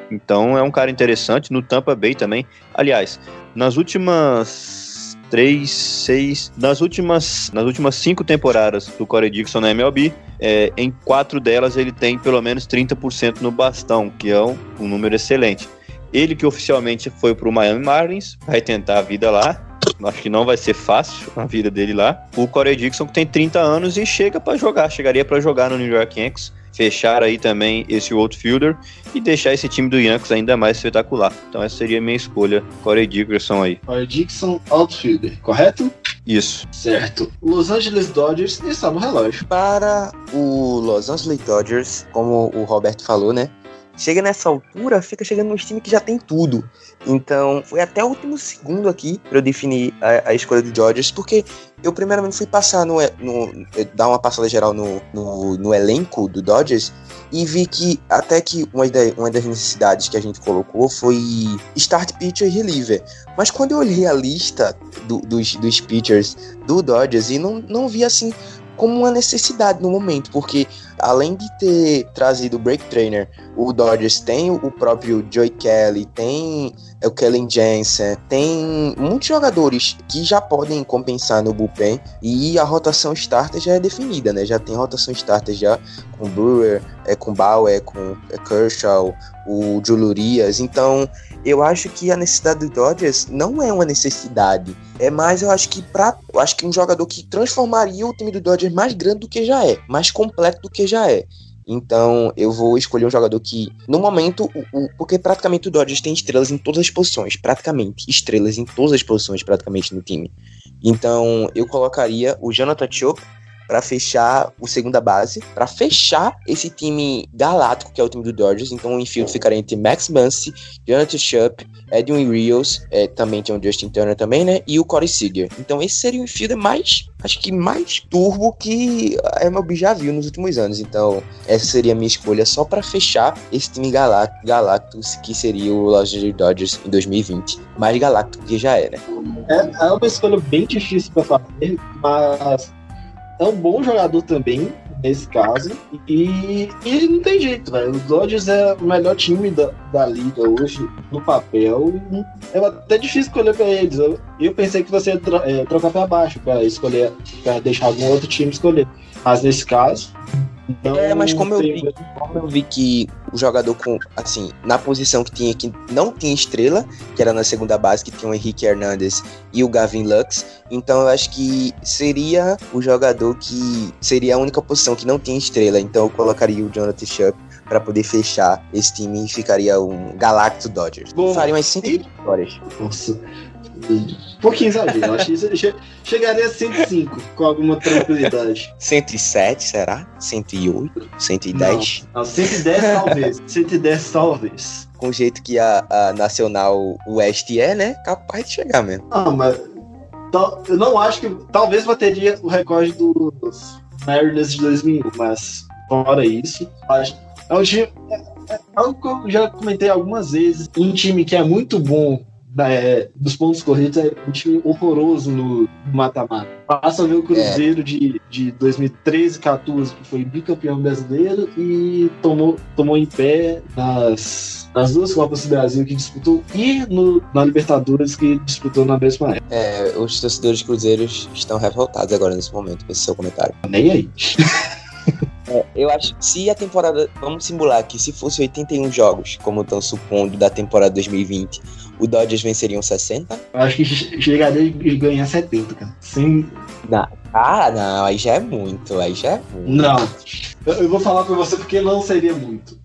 Então é um cara interessante. No Tampa Bay também. Aliás, nas últimas três, seis. Nas últimas, nas últimas cinco temporadas do Corey Dixon na MLB, é, em quatro delas ele tem pelo menos 30% no bastão, que é um, um número excelente. Ele que oficialmente foi para o Miami Marlins, vai tentar a vida lá. Acho que não vai ser fácil a vida dele lá. O Corey Dixon que tem 30 anos e chega para jogar, chegaria para jogar no New York Yankees fechar aí também esse outfielder e deixar esse time do Yankees ainda mais espetacular. Então essa seria a minha escolha, Corey Dickerson aí. Corey Dixon, outfielder, correto? Isso. Certo. Los Angeles Dodgers está no relógio. Para o Los Angeles Dodgers, como o Roberto falou, né? Chega nessa altura, fica chegando num time que já tem tudo. Então, foi até o último segundo aqui para eu definir a, a, escolha do Dodgers, porque eu primeiramente fui passar no, no dar uma passada geral no, no, no, elenco do Dodgers e vi que até que uma, ideia, uma das necessidades que a gente colocou foi start pitcher e reliever. Mas quando eu olhei a lista do, dos, dos pitchers do Dodgers e não, não vi assim como uma necessidade no momento, porque além de ter trazido o break trainer, o Dodgers tem o próprio Joey Kelly, tem o Kellen Jensen, tem muitos jogadores que já podem compensar no bullpen e a rotação starter já é definida, né? Já tem rotação starter já com Brewer, é, com Bauer, com é, Kershaw, o Julurias. Então, eu acho que a necessidade do Dodgers não é uma necessidade. É mais, eu acho que para, acho que um jogador que transformaria o time do Dodgers mais grande do que já é, mais completo do que já é. Então, eu vou escolher um jogador que, no momento, o, o, porque praticamente o Dodgers tem estrelas em todas as posições, praticamente, estrelas em todas as posições, praticamente, no time. Então, eu colocaria o Jonathan Chope para fechar o segunda base, para fechar esse time galáctico que é o time do Dodgers. Então o infield ficaria entre Max Muncy, Jonathan Shupp, Edwin Rios, é, também tem o Justin Turner também, né? E o Corey Seager. Então esse seria o infield mais, acho que mais turbo que a MLB já viu nos últimos anos. Então essa seria a minha escolha só para fechar esse time Galactus, que seria o Los Angeles Dodgers em 2020. Mais galáctico que já é, né? É, é uma escolha bem difícil para fazer, mas é um bom jogador também, nesse caso. E, e não tem jeito, velho. Os Dodgers é o melhor time da, da liga hoje, no papel. É até difícil escolher pra eles. Eu, eu pensei que você ia tro é, trocar pra baixo, pra escolher, pra deixar algum outro time escolher. Mas nesse caso, não é, mas como eu, vi, como eu vi que o jogador com, assim, na posição que tinha que não tinha estrela, que era na segunda base, que tinha o Henrique Hernandez e o Gavin Lux, então eu acho que seria o jogador que seria a única posição que não tinha estrela, então eu colocaria o Jonathan Shupp para poder fechar esse time e ficaria um Galacto Dodgers. Bom, Faria umas 5 vitórias. Nossa, um pouquinho exagero. Acho que chegaria a 105 com alguma tranquilidade. 107, será? 108? 110? Não, não 110 talvez. 110 talvez. Com o jeito que a, a Nacional West é, né? Capaz de chegar mesmo. Ah, mas. Eu não acho que. Talvez bateria o recorde dos Mariners de 2001, mas fora isso, acho. É um time. É, é algo que eu já comentei algumas vezes. Um time que é muito bom é, dos pontos corridos é um time horroroso no mata-mata. Passa a ver o Cruzeiro é. de, de 2013, 14, que foi bicampeão brasileiro e tomou, tomou em pé nas, nas duas Copas do Brasil que disputou e no, na Libertadores que disputou na mesma época. É, os torcedores cruzeiros estão revoltados agora nesse momento com esse seu comentário. Nem aí. É, eu acho que se a temporada. Vamos simular que se fosse 81 jogos, como estão supondo, da temporada 2020, o Dodgers venceriam 60? Eu acho que chegaria a ganhar 70, cara. Sim. Não. Ah, não, aí já é muito, aí já é muito. Não. Eu vou falar pra você porque não seria muito.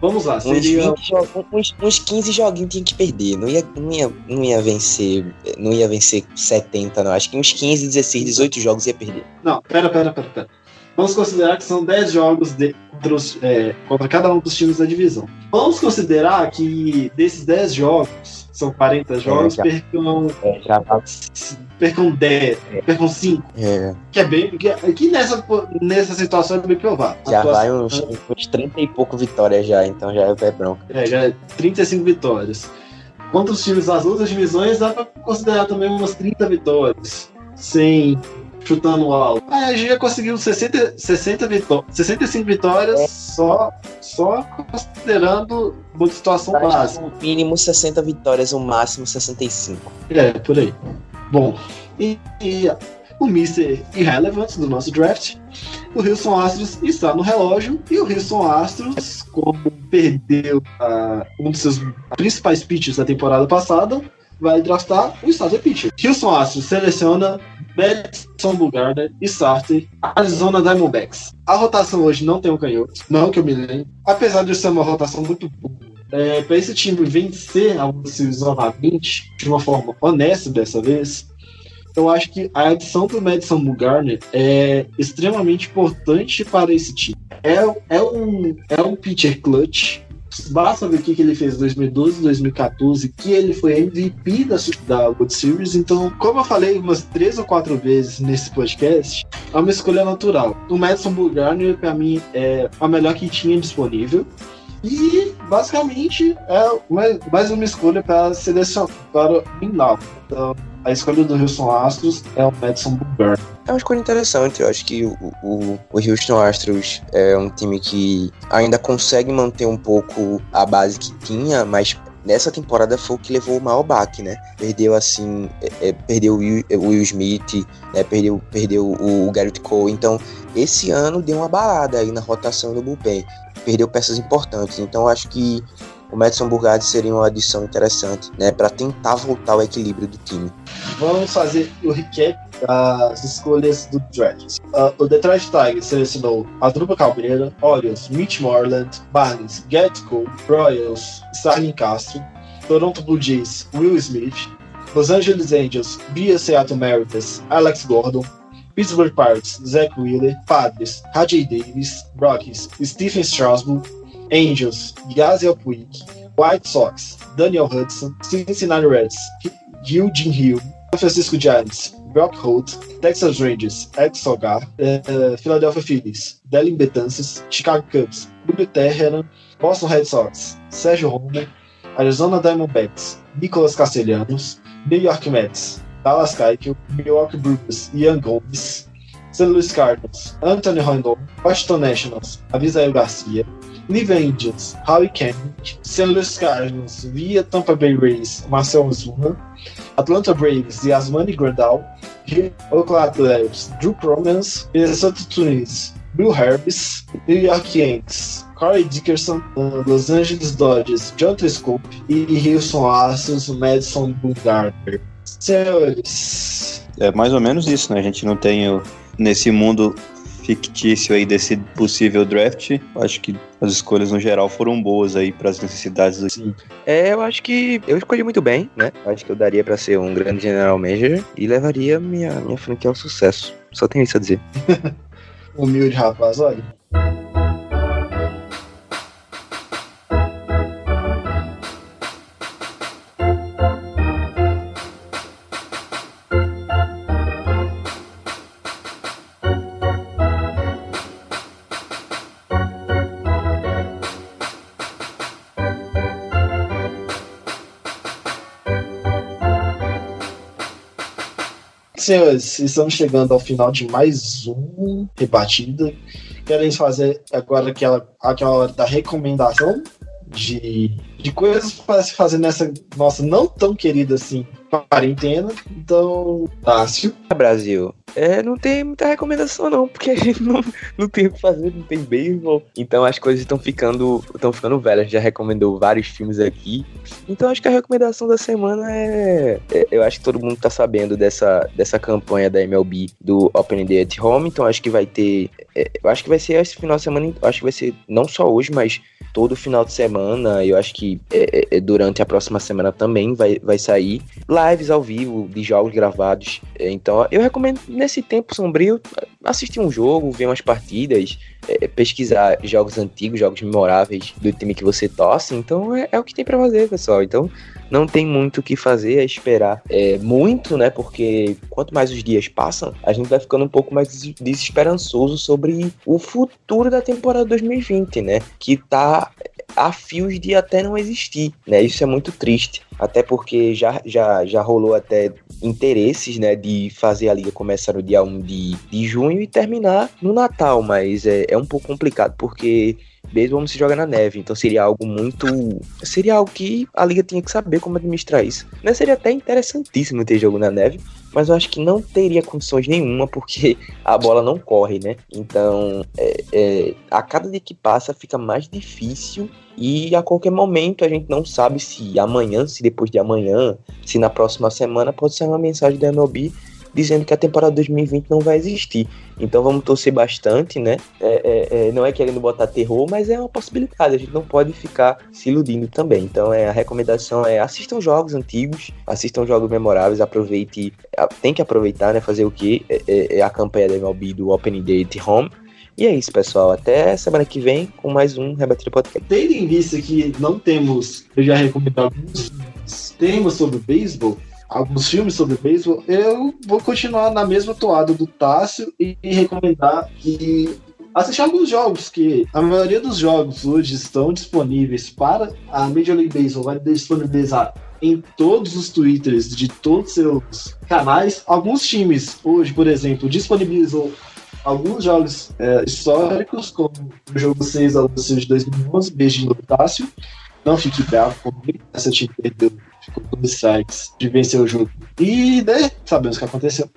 Vamos lá, seria. Uns, 20, uns, uns 15 joguinhos tinha que perder. Não ia, não, ia, não ia vencer. Não ia vencer 70, não. Acho que uns 15, 16, 18 jogos ia perder. Não, pera, pera, pera, pera. Vamos considerar que são 10 jogos de, é, contra cada um dos times da divisão. Vamos considerar que desses 10 jogos, são 40 jogos, é, já, percam. É, já tá. Percam 10, é. percam 5. É. Que é bem. Que, que nessa, nessa situação é bem provável. Já vai uns, uns 30 e pouco vitórias já, então já é pé bronca. É, já é 35 vitórias. Contra os times das outras divisões, dá pra considerar também umas 30 vitórias. Sem chutando alto. a gente já conseguiu 60, 60 vitó 65 vitórias é. só, só considerando uma situação básica. O mínimo 60 vitórias, o máximo 65. É, por aí. Bom, e, e o Mr. Irrelevant do nosso draft. O Houston Astros está no relógio e o Houston Astros, como perdeu uh, um dos seus principais pitchers da temporada passada, vai draftar o starter pitcher. Houston Astros seleciona Madison Bumgarner e starter Arizona Diamondbacks. A rotação hoje não tem um canhoto, não que eu me lembre. Apesar de ser uma rotação muito boa, é, para esse time vencer a Series novamente, de uma forma honesta dessa vez, eu acho que a adição do Madison Bumgarner é extremamente importante para esse time. É, é, um, é um pitcher clutch, Basta ver o que que ele fez em 2012, 2014, que ele foi MVP da, da World Series. Então, como eu falei umas três ou quatro vezes nesse podcast, é uma escolha natural. O Madison Bumgarner, para mim, é a melhor que tinha disponível. E basicamente é mais, uma escolha para selecionar o final. Então, a escolha do Houston Astros é o Madison Bumgarner. É uma escolha interessante. Eu acho que o, o, o Houston Astros é um time que ainda consegue manter um pouco a base que tinha, mas nessa temporada foi o que levou o maior baque, né? Perdeu assim, é, é, perdeu o Will, Will Smith, né? perdeu, perdeu o, o Garrett Cole. Então, esse ano deu uma balada aí na rotação do bullpen. Perdeu peças importantes. Então, acho que o Madison Burgard seria uma adição interessante, né? Para tentar voltar ao equilíbrio do time. Vamos fazer o recap das escolhas do draft. Uh, o Detroit Tigers selecionou Adruba Cabreira, Orioles, Mitch Moreland, Barnes, Cole, Royals, Starling Castro, Toronto Blue Jays, Will Smith, Los Angeles Angels, via Seattle Mariners, Alex Gordon, Pittsburgh Pirates, Zach Wheeler, Padres, Rajay Davis, Rockies, Stephen Strasburg, Angels, Yasiel Puig, White Sox, Daniel Hudson, Cincinnati Reds, Hugh Jin Hill, San Francisco Giants, Brock Holt, Texas Rangers, Ed Sogar, uh, Philadelphia Phillies, Delin Betances, Chicago Cubs, Julio Teheran, Boston Red Sox, Sérgio Romo, Arizona Diamondbacks, Nicolas Castellanos, New York Mets, Dallas Keuchel, Milwaukee Brewers, Ian Gomes, St. Louis Cardinals, Anthony Rendon, Washington Nationals, Avisael Garcia, Cleveland Indians, Howie Kendrick, St. Louis Cardinals via Tampa Bay Rays, Marcel Ozuna, Atlanta Braves, Yasmani Grandal, Oakland Athletics, Drew Promens, Minnesota Twins, Bill Herbis, New York Yankees, Corey Dickerson, Los Angeles Dodgers, John Scope e Houston Astros, Madison Bumgarner. Senhores, É mais ou menos isso, né? A gente não tem o- nesse mundo fictício aí desse possível draft. Acho que as escolhas no geral foram boas aí para as necessidades do time. É, eu acho que eu escolhi muito bem, né? Acho que eu daria pra ser um grande general manager e levaria minha, minha franquia ao sucesso. Só tenho isso a dizer. humilde rapaz, olha. Senhores, estamos chegando ao final de mais um rebatida. Querem fazer agora aquela, aquela hora da recomendação de, de coisas para se fazer nessa nossa não tão querida assim quarentena. Então, Tássio. Brasil, é, não tem muita recomendação não, porque a gente não, não tem o que fazer, não tem beisebol. Então as coisas estão ficando, estão ficando velhas. A gente já recomendou vários filmes aqui. Então acho que a recomendação da semana é, é- eu acho que todo mundo tá sabendo dessa, dessa campanha da MLB do Open Day at Home. Então acho que vai ter, é, eu acho que vai ser esse final de semana. Acho que vai ser não só hoje, mas todo final de semana. Eu acho que é, é, é, durante a próxima semana também vai, vai sair lives ao vivo de jogos gravados. Então, eu recomendo nesse tempo sombrio assistir um jogo, ver umas partidas, é, pesquisar jogos antigos, jogos memoráveis do time que você torce. Então, é, é o que tem pra fazer, pessoal. Então, não tem muito o que fazer, é esperar é, muito, né? Porque quanto mais os dias passam, a gente vai ficando um pouco mais des- desesperançoso sobre o futuro da temporada 2020, né? Que tá a fios de até não existir, né? Isso é muito triste, até porque já, já, já rolou até interesses, né, de fazer a liga começar no dia 1 de, de junho e terminar no Natal, mas é, é um pouco complicado porque beisebol não se joga na neve, então seria algo muito. Seria algo que a liga tinha que saber como administrar isso. Né? Seria até interessantíssimo ter jogo na neve, mas eu acho que não teria condições nenhuma porque a bola não corre, né? Então, é, é, a cada dia que passa fica mais difícil e a qualquer momento a gente não sabe se amanhã, se depois de amanhã, se na próxima semana pode ser uma mensagem da MLB dizendo que a temporada 2020 não vai existir. Então vamos torcer bastante, né? É, é, é, não é querendo botar terror, mas é uma possibilidade. A gente não pode ficar se iludindo também. Então é, a recomendação é assistam jogos antigos, assistam jogos memoráveis, aproveite, tem que aproveitar, né? Fazer o que? É, é- é a campanha da MLB do Open Day at Home. E é isso, pessoal. Até semana que vem com mais um Rebatido Podcast. Tendo em vista que não temos, eu já recomendo alguns temas sobre beisebol, alguns filmes sobre beisebol, eu vou continuar na mesma toada do Tássio e recomendar que assistir alguns jogos, que a maioria dos jogos hoje estão disponíveis para a Major League Baseball, vai disponibilizar em todos os twitters de todos os seus canais. Alguns times hoje, por exemplo, disponibilizam alguns jogos é, históricos, como o jogo 6 ao 6 de 2011, beijo de Tássio. Não fique bravo comigo, essa time perdeu, com dois strikes de vencer o jogo. E, né, sabemos o que aconteceu.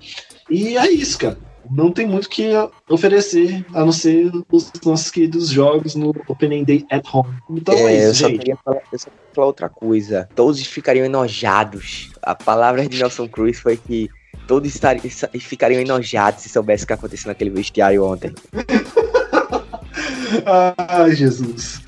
E é isso, cara. Não tem muito o que oferecer, a não ser os nossos queridos jogos no Opening Day at Home. Então é, É, eu, isso, só gente. queria falar, eu só queria falar outra coisa. Todos ficariam enojados. A palavra de Nelson Cruz foi que todos estariam, ficariam enojados se soubesse o que aconteceu naquele vestiário ontem. Ai, Jesus.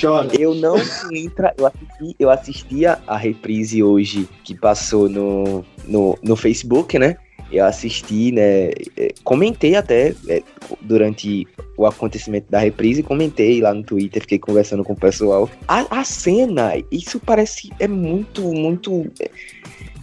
Chora. Eu não entra, eu assisti, eu assistia a reprise hoje que passou no, no, no Facebook, né? Eu assisti, né? eh, Comentei até eh, durante o acontecimento da reprise, comentei lá no Twitter, fiquei conversando com o pessoal. A, a cena, isso parece é muito, muito eh,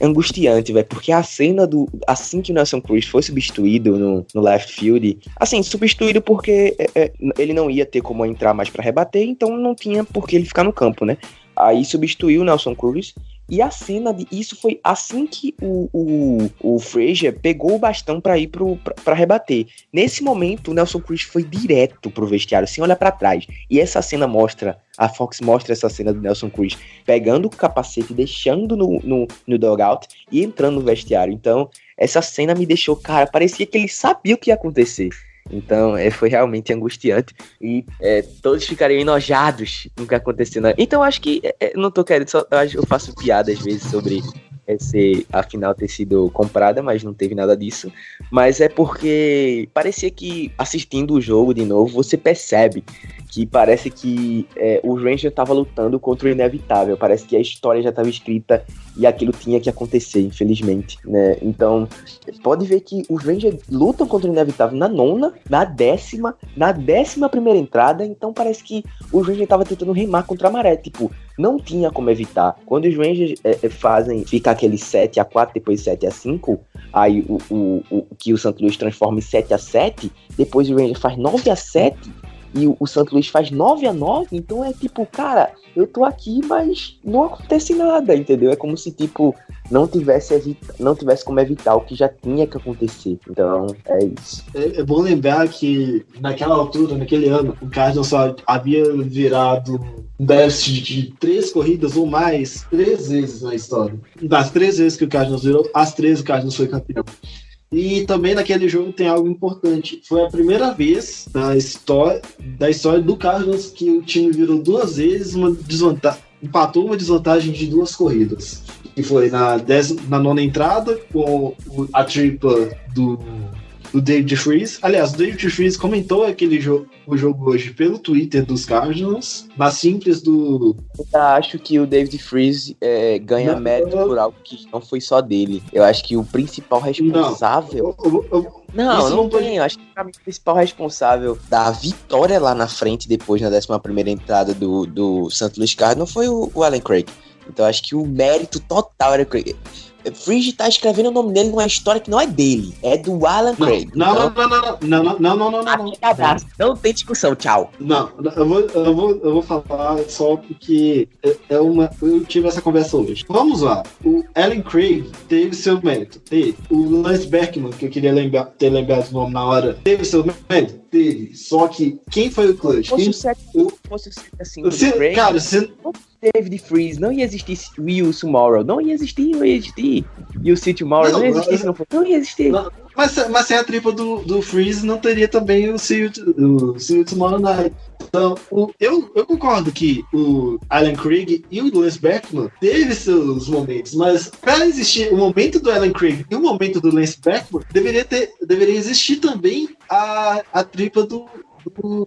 angustiante, velho, porque a cena do assim que o Nelson Cruz foi substituído no, no left field, assim, substituído porque é, é, ele não ia ter como entrar mais pra rebater, então não tinha por que ele ficar no campo, né? Aí substituiu o Nelson Cruz. E a cena de. Isso foi assim que o, o, o Frazier pegou o bastão pra ir pro, pra, pra rebater. Nesse momento, o Nelson Cruz foi direto pro vestiário, sem olhar pra trás. E essa cena mostra. A Fox mostra essa cena do Nelson Cruz pegando o capacete, deixando no, no, no dugout e entrando no vestiário. Então, essa cena me deixou, cara, parecia que ele sabia o que ia acontecer. Então, é, foi realmente angustiante. E é, todos ficariam enojados no que aconteceu. na- Então, acho que. é, é, não tô querendo. Só, eu, eu faço piada às vezes sobre esse, a final ter sido comprada, mas não teve nada disso. Mas é porque parecia que assistindo o jogo de novo, você percebe que parece que é, o Ranger tava lutando contra o inevitável. Parece que a história já estava escrita e aquilo tinha que acontecer, infelizmente, né? Então, pode ver que os Rangers lutam contra o inevitável na nona, na décima, na décima primeira entrada. Então parece que o Ranger tava tentando remar contra a maré. Tipo, não tinha como evitar. Quando os Rangers é, é, fazem, fica aquele 7 a 4 depois 7 a 5 aí o, o, o que o Santo Luiz transforma em 7 a 7 depois o Ranger faz 9 a 7 e o, o Santo Luiz faz 9 a 9 então é tipo, cara, eu tô aqui, mas não acontece nada, entendeu? É como se, tipo, não tivesse, não tivesse como evitar o que já tinha que acontecer. Então, é isso. É, é bom lembrar que naquela altura, naquele ano, o Cardinals só havia virado um déficit de três corridas ou mais três vezes na história. Das três vezes que o Cardinals virou, as três o Cardinals foi campeão. E também naquele jogo tem algo importante. Foi a primeira vez da história, da história do Cardinals que o time virou duas vezes uma desvantagem. Empatou uma desvantagem de duas corridas. Que foi na, dez, na nona entrada, com a tripla do, do David Freeze. Aliás, o David Freeze comentou aquele jogo, o jogo hoje pelo Twitter dos Cardinals, na simples do. Eu acho que o David Freeze é, ganha Não, mérito eu- por algo que não foi só dele. Eu acho que o principal responsável. Eu- eu- eu- Não, não, não pode- tem. Eu acho que pra mim, o principal responsável da vitória lá na frente, depois na 11 entrada do, do St. Louis Cardinals, foi o, o Alan Craig. Então eu acho que o mérito total era Craig. Fringe tá escrevendo o nome dele numa história que não é dele, é do Alan não, Craig. Não, então... não, não, não, não, não, não, não, não. Abraço, tá, tá. não tem discussão, tchau. Não, eu vou, eu vou, eu vou falar só porque é, é uma, eu tive essa conversa hoje. Vamos lá, o Alan Craig teve seu mérito, teve. O Lance Beckman, que eu queria lembrar, ter lembrado o nome na hora, teve seu mérito, Teve. Só que quem foi o clutch? Se Quem, o 7 o- fosse o 7 assim, do você, Craig, cara, você, David Freeze, não ia existir Will Tomorrow, não ia existir, não ia existir. E o City Tomorrow, não, Não, ia existir se não fosse. Não ia existir. Não. Mas, mas sem a tripla do, do Freeze não teria também o See You, o See You Tomorrow Night. Então, o- eu, eu concordo que o Alan Craig e o Lance Beckman teve seus momentos, mas para existir o momento do Alan Craig e o momento do Lance Beckman, deveria, ter, deveria existir também a, a tripla do, do,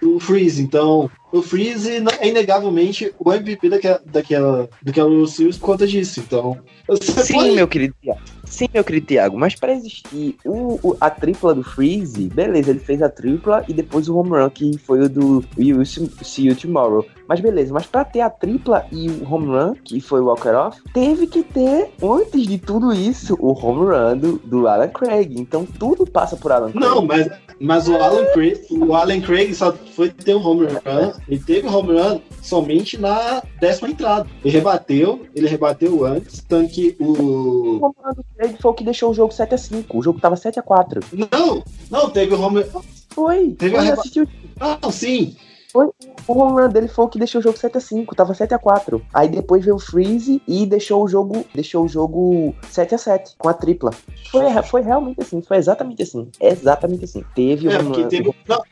do Freeze. Então, o Freeze é inegavelmente o MVP daquela, daquela, daquela Series por conta disso. Então, Sim, pode- meu querido Thiago. Sim, meu querido Thiago, mas pra existir o, o- a tripla do Freeze, beleza, ele fez a tripla e depois o home run, que foi o do Will See You Tomorrow. Mas beleza, mas pra ter a tripla e o home run, que foi o Walker Off, teve que ter, antes de tudo isso, o home run do, do Alan Craig. Então tudo passa por Alan Craig. Não, mas, mas o, Alan Craig, o Alan Craig só foi ter um home run. Ele teve home run somente na décima entrada. Ele rebateu, ele rebateu antes, tanto que O o. home run do Craig foi o que deixou o jogo 7x5. O jogo tava 7x4. Não, não, teve o home Foi. Teve Foi, a reba- assistiu. Não, sim. O home run dele foi o que deixou o jogo 7x5, tava 7x4. Aí depois veio o Freeze e deixou o jogo, deixou o jogo 7x7 com a tripla. Foi, foi realmente assim, foi exatamente assim. Exatamente assim. Teve o É, home porque run teve. Não,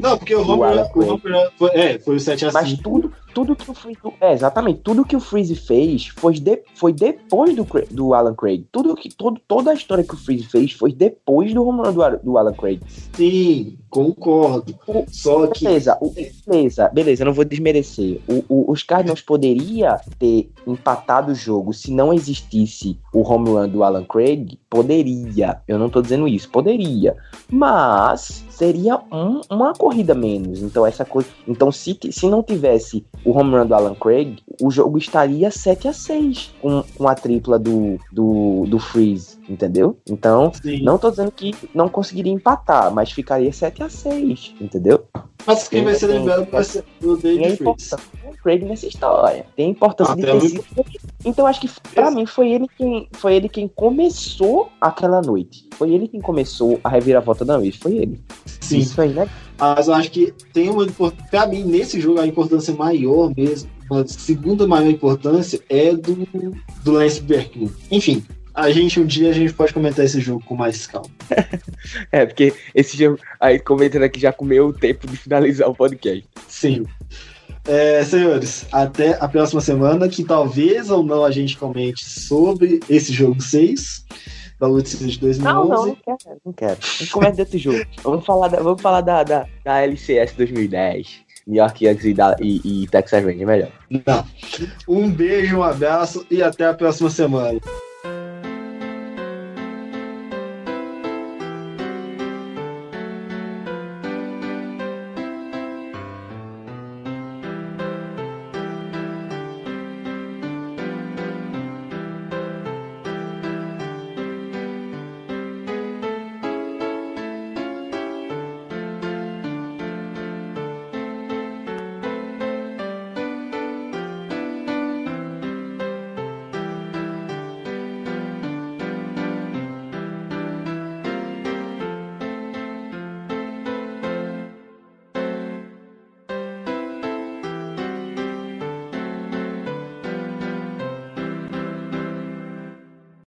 não, porque o home run, o home foi, é, foi o 7 a Mas 5. tudo, tudo que o Freeze. É, exatamente. Tudo que o Freeze fez foi, de, foi depois do, do Alan Craig. Tudo que, todo, toda a história que o Freeze fez foi depois do home run do, do Alan Craig. Sim, concordo. O- Só que. Beleza, o- beleza, beleza, eu não vou desmerecer. O- os Cardinals poderia ter empatado o jogo se não existisse o home run do Alan Craig? Poderia. Eu não tô dizendo isso, poderia. Mas seria um- uma corrida menos. Então essa coisa, então se, se não tivesse o home run do Alan Craig, o jogo estaria 7 a 6 com, com a tripla do, do, do Freeze, entendeu? Então, Sim. não tô dizendo que não conseguiria empatar, mas ficaria 7 a 6 entendeu? Mas quem vai ser Tem- lembrado vai ser o Tem David Freeze. Craig nessa história. Tem importância Ah, de tem ter muito- sido. Então acho que pra mim foi ele quem foi ele quem começou aquela noite. Foi ele quem começou a reviravolta da noite. Foi ele. Sim. Isso aí, né? Mas eu acho que tem uma importância. Pra mim, nesse jogo, a importância maior mesmo, a segunda maior importância é do, do Lance Berkman. Enfim, a gente um dia a gente pode comentar esse jogo com mais calma. É, porque esse jogo. Aí comentando aqui já comeu o tempo de finalizar o podcast. Sim. É, senhores, até a próxima semana, que talvez ou não a gente comente sobre esse jogo 6 da Series de 2011. Não, não, não quero, não quero. A gente começa desse jogo. Vamos falar da, vamos falar da, da, da LCS 2010. New York Yankees e, da- e, e Texas Rangers, melhor. Não. Um beijo, um abraço e até a próxima semana.